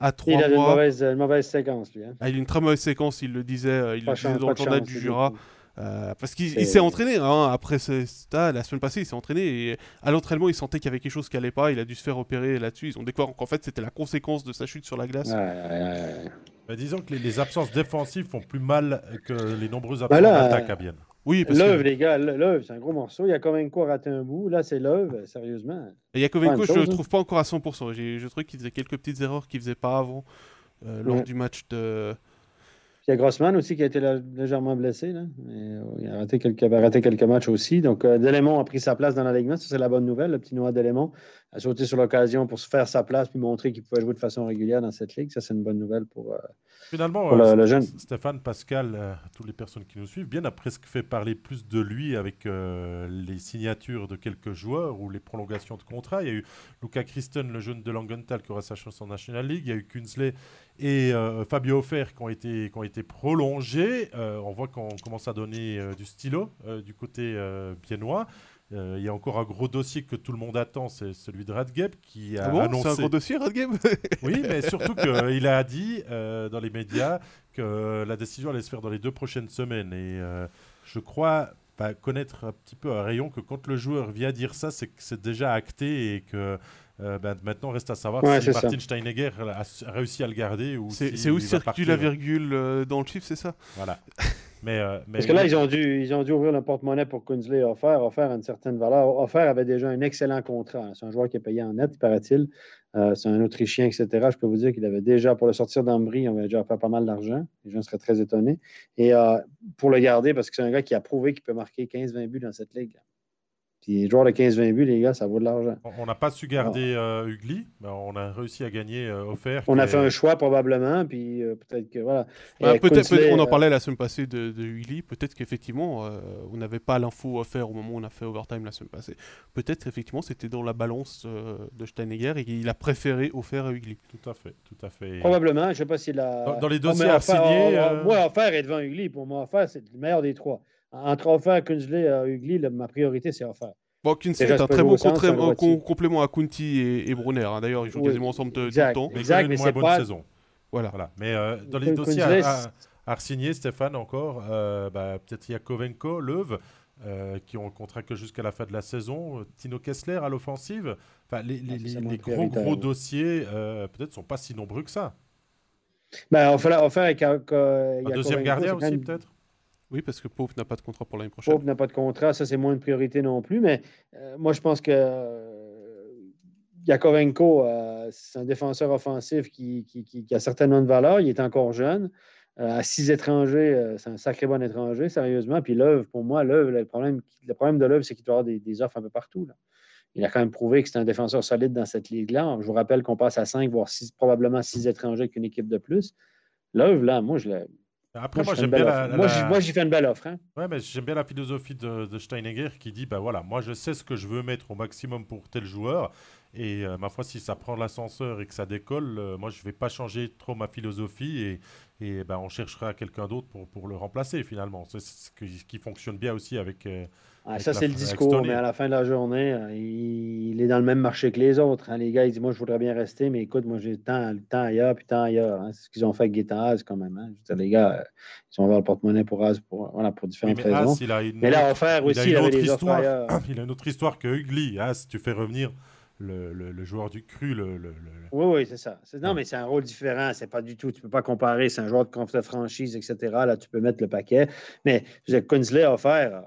à 3 mois. Il a une mauvaise, une mauvaise séquence, lui. Hein. Ah, il a une très mauvaise séquence, il le disait, il le disait dans le journal du Jura. Euh, parce qu'il s'est entraîné, hein, après la semaine passée, il s'est entraîné et à l'entraînement, il sentait qu'il y avait quelque chose qui allait pas, il a dû se faire opérer là-dessus. Ils ont découvert qu'en fait, c'était la conséquence de sa chute sur la glace. Bah, disons que les, absences défensives font plus mal que les nombreuses bah absences d'attaque à bien. Oui, parce L'œuvre, les gars, l'œuvre, c'est un gros morceau. Il y a Kovenko raté un bout. Là, c'est l'œuvre, sérieusement. Et Yakovenko, je ne le trouve pas encore à 100%. Je trouve qu'il faisait quelques petites erreurs qu'il ne faisait pas avant euh, lors du match de, il y a Grossman aussi qui a été légèrement blessé. Là. Euh, il a raté quelques, raté quelques matchs aussi. Donc, euh, a pris sa place dans l'alignement. Ça, c'est la bonne nouvelle. Le petit Noah Delémon a sauté sur l'occasion pour se faire sa place puis montrer qu'il pouvait jouer de façon régulière dans cette ligue. Ça, c'est une bonne nouvelle pour, euh, Finalement, le, jeune. Stéphane Pascal, toutes les personnes qui nous suivent, bien a presque fait parler plus de lui avec les signatures de quelques joueurs ou les prolongations de contrats. Il y a eu Luca Christen, le jeune de Langenthal, qui aura sa chance en National League. Il y a eu Kunsley et euh, Fabio Offer qui ont été, qui ont été prolongés. Euh, on voit qu'on commence à donner euh, du stylo du côté biennois. Il y a encore un gros dossier que tout le monde attend, c'est celui de Radgeb qui a ah annoncé. C'est un gros dossier, Radgeb? Oui, mais surtout qu'il a dit dans les médias que la décision allait se faire dans les deux prochaines semaines. Et je crois bah, connaître un petit peu à rayon que quand le joueur vient dire ça, c'est que c'est déjà acté et que euh, ben, maintenant, reste à savoir si Martin Steinegger a, réussi à le garder. ou C'est si où circule la virgule euh, dans le chiffre, c'est ça? Voilà. mais, euh, mais, Parce que là, ils ont dû, ils ont dû ouvrir le porte-monnaie pour Kunzley offert. Offert à une certaine valeur. Offert avait déjà un excellent contrat. C'est un joueur qui est payé en net, paraît-il. c'est un Autrichien, etc. Je peux vous dire qu'il avait déjà, pour le sortir d'Ambry, on avait déjà fait pas mal d'argent. Les gens seraient très étonnés. Et pour le garder, parce que c'est un gars qui a prouvé qu'il peut marquer 15-20 buts dans cette ligue. Puis joueur de 15-20 buts, les gars, ça vaut de l'argent. On n'a pas su garder euh, Ugly, mais on a réussi à gagner euh, offert. On a fait un choix probablement, puis euh, peut-être que voilà. Bah, peut-être, on en parlait la semaine passée de, de Ugly. Peut-être qu'effectivement, on n'avait pas l'info offert au moment où on a fait overtime la semaine passée. Peut-être effectivement c'était dans la balance de Steinegger et il a préféré offert à Ugly. Tout à fait, tout à fait. Probablement. Je ne sais pas s'il a. Dans, les dossiers à signer. Moi, offert est devant Ugly. Pour moi, offert c'est le meilleur des trois. Entre offert, Kunzley et Ugly, ma priorité, c'est offert. Bon, Kunzley est un très bon complément à Kunti et, Brunner. Hein. D'ailleurs, ils jouent quasiment ensemble tout le temps. Exact, mais c'est bonne pas... saison. Voilà. voilà. Mais euh, dans les dossiers à, à, signer, Stéphane, encore, euh, bah, peut-être Yakovenko, Leuve, euh, qui ont un contrat que jusqu'à la fin de la saison. Tino Kessler à l'offensive. Enfin, les, les, les gros, gros dossiers, peut-être, ne sont pas si nombreux que ça. Ben, on, fait, on fait avec. un deuxième gardien aussi, peut-être oui, parce que Pope n'a pas de contrat pour l'année prochaine. Pope n'a pas de contrat, ça c'est moins une priorité non plus, mais euh, moi je pense que euh, Yakovenko, euh, c'est un défenseur offensif qui, a certainement de valeur, il est encore jeune. à six étrangers, c'est un sacré bon étranger, sérieusement. Puis l'œuvre, pour moi, l'œuvre, le problème, le problème de l'œuvre, c'est qu'il doit avoir des, offres un peu partout. Il a quand même prouvé que c'est un défenseur solide dans cette ligue-là. Je vous rappelle qu'on passe à cinq, voire six, probablement six étrangers avec une équipe de plus. L'œuvre, là, moi, je l'ai après, moi, j'aime bien la, Moi, j'ai fait une belle offre. Hein. Ouais, mais j'aime bien la philosophie de, de, Steinegger qui dit bah voilà, moi, je sais ce que je veux mettre au maximum pour tel joueur. Et euh, ma foi, si ça prend l'ascenseur et que ça décolle, euh, moi, je ne vais pas changer trop ma philosophie et, et ben, on cherchera quelqu'un d'autre pour, pour, le remplacer finalement. C'est ce qui, fonctionne bien aussi avec. Euh, ah, ça, c'est le discours, mais à la fin de la journée, il, est dans le même marché que les autres. Hein. Les gars, ils disent Moi, je voudrais bien rester, mais écoute, moi, j'ai tant, temps ailleurs, puis tant ailleurs. Hein. C'est ce qu'ils ont fait avec Guetta quand même. Hein. les gars, ils ont ouvert le porte-monnaie pour Az pour, voilà, pour différentes raisons. mais là, offert aussi, il, a une autre histoire. Il a une autre histoire que Ugly. si tu fais revenir le, le, joueur du cru. Le, oui, oui, c'est ça. Non, mais c'est un rôle différent. C'est pas du tout. Tu peux pas comparer. C'est un joueur de franchise, etc. Là, tu peux mettre le paquet. Mais Kunzley a offert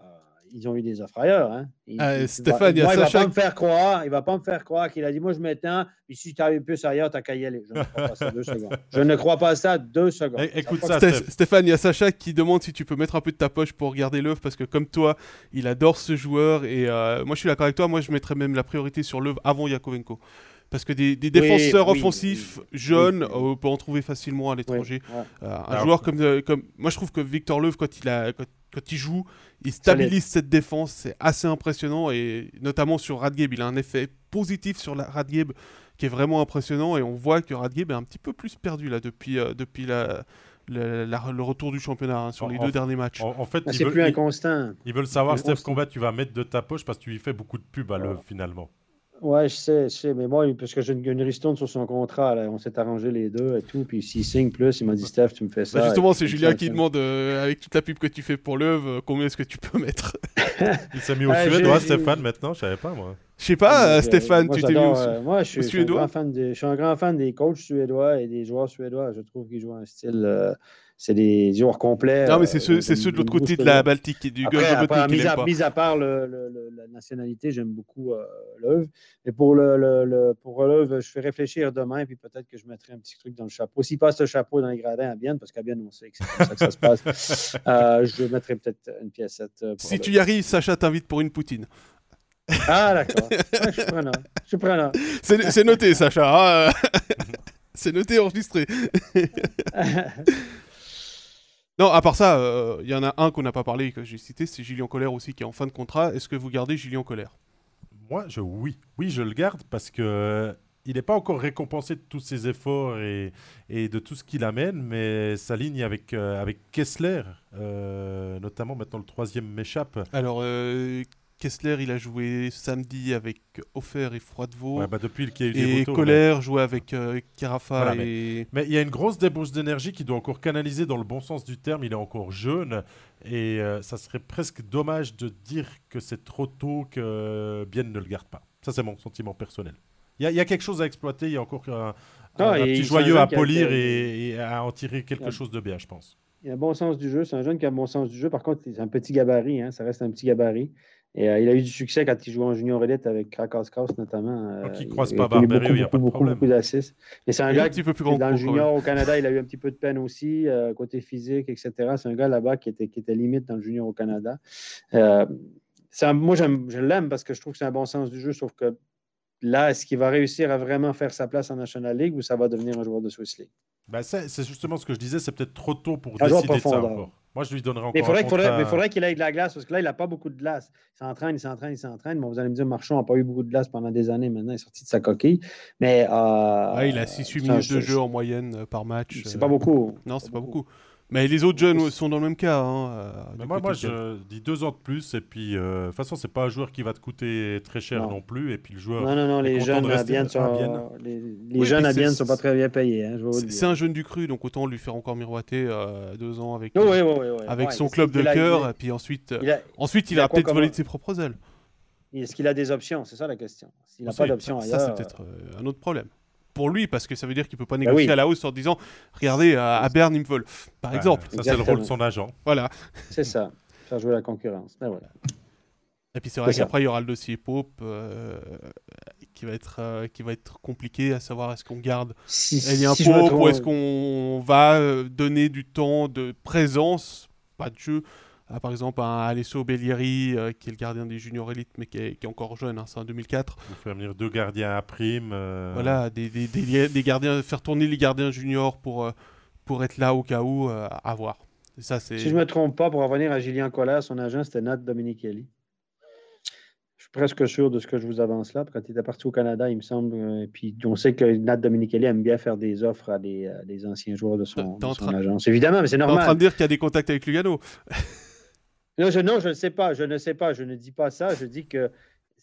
ils ont eu des offres ailleurs. Hein. Il, euh, Stéphane, il, va, il va pas me faire croire, il va pas me faire croire qu'il a dit moi je m'étends, puis si tu arrives plus ailleurs, t'as qu'à y aller. Je ne crois pas ça deux secondes. Je ne crois pas ça deux secondes. Écoute ça, Stéphane, il y a Sacha qui demande si tu peux mettre un peu de ta poche pour regarder l'œuvre parce que comme toi, il adore ce joueur et euh, moi je suis d'accord avec toi. Moi je mettrais même la priorité sur l'œuvre avant Yakovenko. Parce que des, défenseurs offensifs jeunes, on peut en trouver facilement à l'étranger. Euh, un joueur comme, comme. Moi, je trouve que Victor Leuve, quand il, a, quand il joue, il stabilise cette défense, c'est assez impressionnant et notamment sur Radgeb, il a un effet positif sur la Radgeb qui est vraiment impressionnant et on voit que Radgeb est un petit peu plus perdu là depuis, euh, depuis la, le retour du championnat hein, sur les deux derniers matchs. En, fait, ah, c'est plus inconstant. Ils veulent savoir, Steph Combat, tu vas mettre de ta poche parce que tu lui fais beaucoup de pub à l'œuvre finalement. Ouais, je sais, je sais, mais moi, parce que j'ai une, une ristourne sur son contrat, on s'est arrangé les deux et tout, puis s'il signe plus, il m'a dit Steph, tu me fais ça. Bah justement, c'est Julien qui demande, euh, avec toute la pub que tu fais pour l'œuvre, combien est-ce que tu peux mettre? Il s'est mis au sujet, toi, Stéphane, maintenant, je savais pas, moi. Je sais pas, Stéphane, tu t'es mis au, Moi, je suis, un grand fan je suis un grand fan des coachs suédois et des joueurs suédois. Je trouve qu'ils jouent un style c'est des joueurs complets. Non, mais c'est ceux, ceux de l'autre côté de la Baltique et du Après, mis, à, mis, à, part la nationalité, j'aime beaucoup euh, l'œuvre. Et pour le, pour l'œuvre, je fais réfléchir demain, puis peut-être que je mettrai un petit truc dans le chapeau. S'il passe le chapeau dans les gradins à Bienne, parce qu'à Bienne, on sait que c'est comme ça que ça se passe, euh, je mettrai peut-être une piècette. Euh, si tu y arrives, Sacha t'invite pour une poutine. Ah, d'accord. je suis preneur. Je suis preneur. C'est noté, Sacha. Hein. c'est noté, enregistré. Non, à part ça, il euh, y en a un qu'on n'a pas parlé que j'ai cité, c'est Julien Colère aussi qui est en fin de contrat. Est-ce que vous gardez Julien Colère? Moi, je, oui. Oui, je le garde parce que il n'est pas encore récompensé de tous ses efforts et, de tout ce qu'il amène, mais sa ligne avec, euh, avec Kessler, euh, notamment maintenant le troisième m'échappe. Alors, Kessler, il a joué samedi avec Offer et Froidevaux. Ouais, bah depuis qu'il y a eu des Et Colère jouait avec euh, Carafa. et... mais, il y a une grosse débauche d'énergie qui doit encore canaliser dans le bon sens du terme. Il est encore jeune. Et euh, ça serait presque dommage de dire que c'est trop tôt que Bien ne le garde pas. Ça, c'est mon sentiment personnel. Il y, a quelque chose à exploiter. Il y a encore un, ah, petit joyeux à polir et, à en tirer quelque chose de bien, je pense. Il a un bon sens du jeu. C'est un jeune qui a un bon sens du jeu. Par contre, c'est un petit gabarit. Hein. Ça reste un petit gabarit. Et euh, il a eu du succès quand il jouait en junior élite avec Krakowskaus notamment. Euh, qui ne croise pas Barberio, il n'y a pas de problème. Beaucoup, d'assists. Et c'est un gars qui, plus dans le junior au Canada, il a eu un petit peu de peine aussi, euh, côté physique, etc. C'est un gars là-bas qui était, qui était limite dans le junior au Canada. Euh, un, moi, je l'aime parce que je trouve que c'est un bon sens du jeu, sauf que là, est-ce qu'il va réussir à vraiment faire sa place en National League ou ça va devenir un joueur de Swiss League? Ben, c'est justement ce que je disais, c'est peut-être trop tôt pour décider de ça encore. Moi, je lui donnerais encore mais faudrait, faudrait, faudrait qu'il ait de la glace, parce que là, il n'a pas beaucoup de glace. Il s'entraîne, il s'entraîne, il s'entraîne. Bon, vous allez me dire, Marchand n'a pas eu beaucoup de glace pendant des années. Maintenant, il est sorti de sa coquille. Mais, euh, il a 6-8 minutes de jeu en moyenne euh, par match. C'est pas beaucoup. Non, c'est pas beaucoup. Mais les autres jeunes sont dans le même cas. Hein, euh, moi, moi je dis deux ans de plus. Et puis, euh, de toute façon, c'est pas un joueur qui va te coûter très cher non, plus. Et puis, le joueur. Non, non, non, les jeunes à Bienne sont, les, les jeunes à Bienne sont pas très bien payés. Hein, c'est un jeune du cru, donc autant lui faire encore miroiter euh, deux ans avec, avec son club de cœur. Et puis ensuite, il a, ensuite, il, a, peut-être volé de ses propres ailes. Est-ce qu'il a des options? C'est ça la question. S'il n'a pas d'options ailleurs. Ça, c'est peut-être un autre problème pour lui, parce que ça veut dire qu'il peut pas bah négocier à la hausse en disant Regardez, à, Berne, il me veulent, par exemple. Ça, c'est le rôle de son agent. Voilà. C'est ça, faire jouer la concurrence. Ben voilà. Et puis c'est vrai qu'après, il y aura le dossier Pope euh, qui, va être, euh, qui va être compliqué à savoir est-ce qu'on garde si, Elien Pope ou est-ce qu'on va euh, donner du temps de présence, pas de jeu, ah, par exemple, un Alessio Bellieri, euh, qui est le gardien des juniors élites, mais qui est, encore jeune, hein, c'est en 2004. Vous faire venir deux gardiens à prime. Euh. Voilà, des, des, des, gardiens, faire tourner les gardiens juniors pour, euh, pour être là au cas où, à voir. ça, si je ne me trompe pas, pour revenir à Julien Collat, son agent, c'était Nat Dominichelli. Je suis presque sûr de ce que je vous avance là. Quand il était parti au Canada, il me semble. et puis on sait que Nat Dominichelli aime bien faire des offres à des, anciens joueurs de son, de son agence. Évidemment, mais c'est normal. En train de dire qu'il y a des contacts avec Lugano Non, je, ne sais pas. Je ne sais pas. Je ne dis pas ça. Je dis que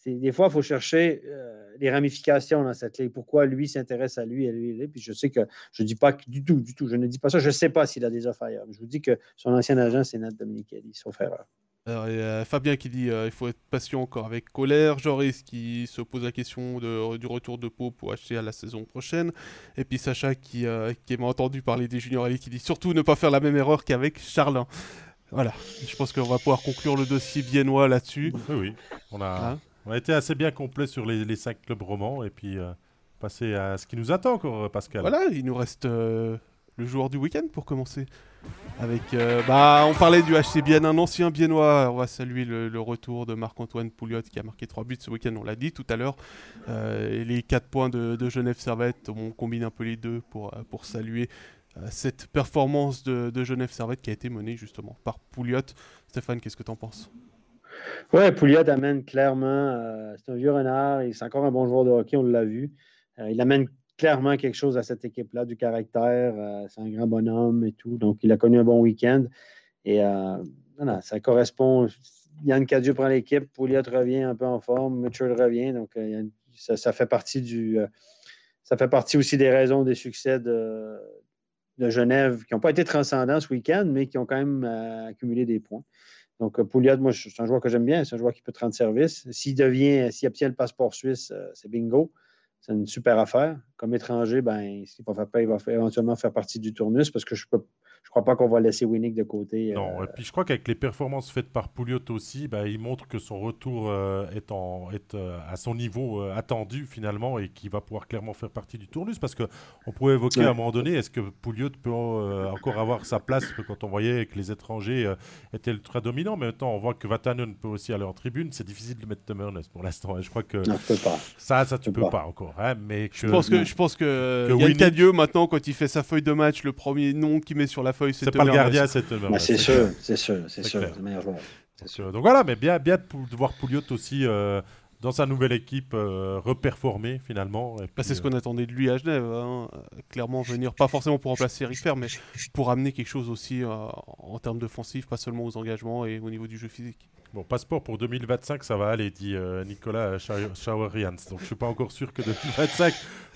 des fois, il faut chercher euh, les ramifications dans cette ligue. Pourquoi lui s'intéresse à lui et lui, Puis je sais que je ne dis pas du tout, du tout. Je ne dis pas ça. Je ne sais pas s'il a des offres. Je vous dis que son ancien agent, c'est Nat Dominichelli, sauf erreur. Alors, il Fabien qui dit euh, faut être patient encore avec colère. Joris qui se pose la question du retour de Pau pour acheter à la saison prochaine. Et puis Sacha qui, euh, qui m'a entendu parler des juniors qui dit surtout ne pas faire la même erreur qu'avec Charlin. Voilà, je pense qu'on va pouvoir conclure le dossier viennois là-dessus. Oui, oui. On a, hein on a été assez bien complet sur les, les cinq clubs romans et puis euh, passer à ce qui nous attend encore, euh, Pascal. Voilà, il nous reste euh, le joueur du week-end pour commencer. Avec, bah, on parlait du HC Bien, un ancien biennois. On va saluer le, retour de Marc-Antoine Pouliot qui a marqué 3 buts ce week-end, on l'a dit tout à l'heure. et les 4 points de, de Genève Servette, on combine un peu les deux pour, pour saluer euh, cette performance de, Genève Servette qui a été menée justement par Pouliot. Stéphane, qu'est-ce que tu en penses? Oui, Pouliot amène clairement, euh, c'est un vieux renard, c'est encore un bon joueur de hockey, on l'a vu. Euh, il amène clairement quelque chose à cette équipe-là, du caractère, c'est un grand bonhomme et tout, donc il a connu un bon week-end. Et voilà, ça correspond. Yann Cadieux prend l'équipe, Pouliot revient un peu en forme, Mitchell revient, donc ça, fait partie du. ça fait partie aussi des raisons des succès de, de Genève qui n'ont pas été transcendants ce week-end, mais qui ont quand même accumulé des points. Donc, Pouliot, moi, c'est un joueur que j'aime bien. C'est un joueur qui peut te rendre service. S'il devient, s'il obtient le passeport suisse, c'est bingo. C'est une super affaire. Comme étranger, ben, s'il va faire il va éventuellement faire partie du tournus parce que je peux je crois pas qu'on va laisser Winnick de côté. Non, euh, et puis je crois qu'avec les performances faites par Pouliot aussi, bah, il montre que son retour euh, est, en, est euh, à son niveau attendu finalement et qu'il va pouvoir clairement faire partie du tournus parce qu'on pourrait évoquer à un moment donné, est-ce que Pouliot peut encore avoir sa place quand on voyait que les étrangers étaient ultra dominants, mais maintenant on voit que Vatanen peut aussi aller en tribune, c'est difficile de mettre Temernes pour l'instant. Hein. Je crois que non, peux pas. ça, ça tu peux pas. encore. Hein, mais je pense que, je pense que, que Yann Cadieux maintenant quand il fait sa feuille de match, le premier nom qu'il met sur la c'est pas le gardien, c'est bah, C'est sûr, c'est sûr, c'est sûr, meilleur joueur. Donc voilà, mais bien, bien de voir Pouliot aussi euh, dans sa nouvelle équipe euh, reperformer finalement. Bah, c'est ce qu'on euh, attendait de lui à Genève. Hein. Clairement, venir, pas forcément pour remplacer Eric Fer, mais pour amener quelque chose aussi en termes d'offensif, pas seulement aux engagements et au niveau du jeu physique. Bon, passeport pour 2025, ça va aller, dit Nicolas Schauerians. Donc je suis pas encore sûr que 2025,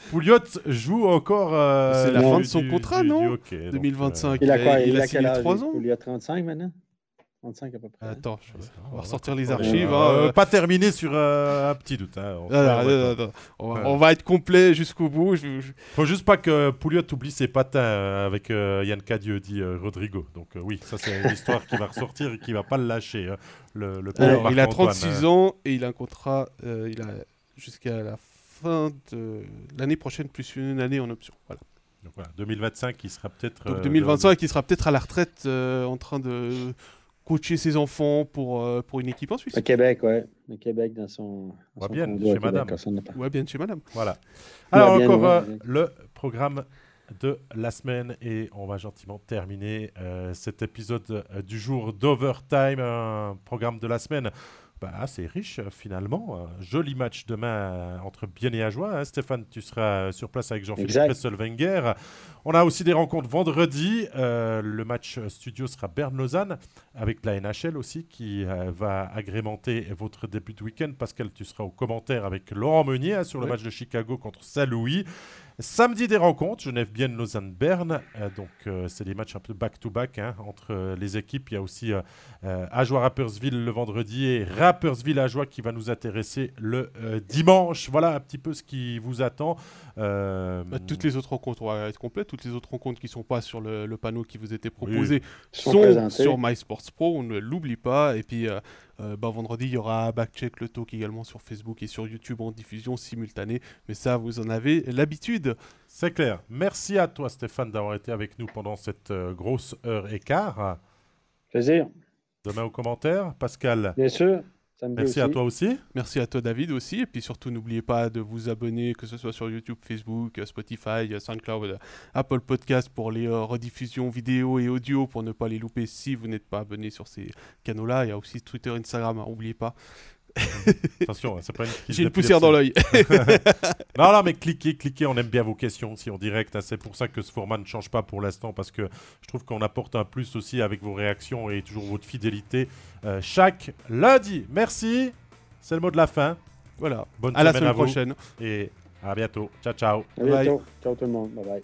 Pouliot joue encore. c'est la fin de son contrat, non 2025. il a quoi Il, a, quel âge ans Il a 35 maintenant? 35 à peu près. Attends, on va ressortir les archives. Hein. pas terminer sur euh, un petit doute. Hein. On, va, être complet jusqu'au bout. Je... Faut juste pas que Pouliot oublie ses patins euh, avec euh, Yann Cadieux, dit Rodrigo. Donc oui, ça c'est une histoire qui va ressortir et qui va pas le lâcher. Hein. Le, il a 36 ans et il a un contrat il a jusqu'à la fin de l'année prochaine, plus une année en option. Voilà. Donc voilà, 2025, il sera peut-être. Donc 2025, il sera peut-être à la retraite en train de coacher ses enfants pour, euh, pour une équipe en Suisse. Au Québec, ouais. Au Québec, dans son. Dans bien, chez madame. Ouais, bien chez madame. Voilà. Alors, encore euh, le programme de la semaine et on va gentiment terminer euh, cet épisode du jour d'Overtime, un programme de la semaine bah, assez riche finalement. Un joli match demain entre Bien et Ajoie. Hein. Stéphane, tu seras sur place avec Jean-Philippe Presselwenger. On a aussi des rencontres vendredi. Euh, le match studio sera Berne-Lausanne avec la NHL aussi qui euh, va agrémenter votre début de week-end. Pascal, tu seras au commentaire avec Laurent Meunier hein, sur le match de Chicago contre Saint-Louis. Samedi, des rencontres, Genève-Bienne, Lausanne-Berne. Euh, donc, euh, c'est des matchs un peu back-to-back hein, entre euh, les équipes. Il y a aussi Ajoie-Rappersville le vendredi et Rappersville-Ajoie qui va nous intéresser le dimanche. Voilà un petit peu ce qui vous attend. Bah, toutes les autres rencontres, on va être complètes. Toutes les autres rencontres qui ne sont pas sur le, panneau qui vous était proposé sont, sur MySports Pro. On ne l'oublie pas. Et puis, euh, bah, vendredi, il y aura Backcheck le talk également sur Facebook et sur YouTube en diffusion simultanée. Mais ça, vous en avez l'habitude. C'est clair. Merci à toi, Stéphane, d'avoir été avec nous pendant cette euh, grosse heure et quart. Plaisir. Demain aux commentaires, Pascal. Bien sûr. Merci à toi aussi. Merci à toi David aussi. Et puis surtout, n'oubliez pas de vous abonner, que ce soit sur YouTube, Facebook, Spotify, SoundCloud, Apple Podcast pour les euh, rediffusions vidéo et audio pour ne pas les louper si vous n'êtes pas abonné sur ces canaux-là. Il y a aussi Twitter, Instagram, n'oubliez pas. Attention, c'est pas une J'ai une poussière dans l'œil. non, non, mais cliquez, cliquez, on aime bien vos questions aussi en direct. Hein. C'est pour ça que ce format ne change pas pour l'instant, parce que je trouve qu'on apporte un plus aussi avec vos réactions et toujours votre fidélité euh, chaque lundi. Merci, c'est le mot de la fin. Voilà, bonne à semaine la semaine prochaine. Et à bientôt. Ciao, ciao. À bientôt. Ciao tout le monde. Bye bye.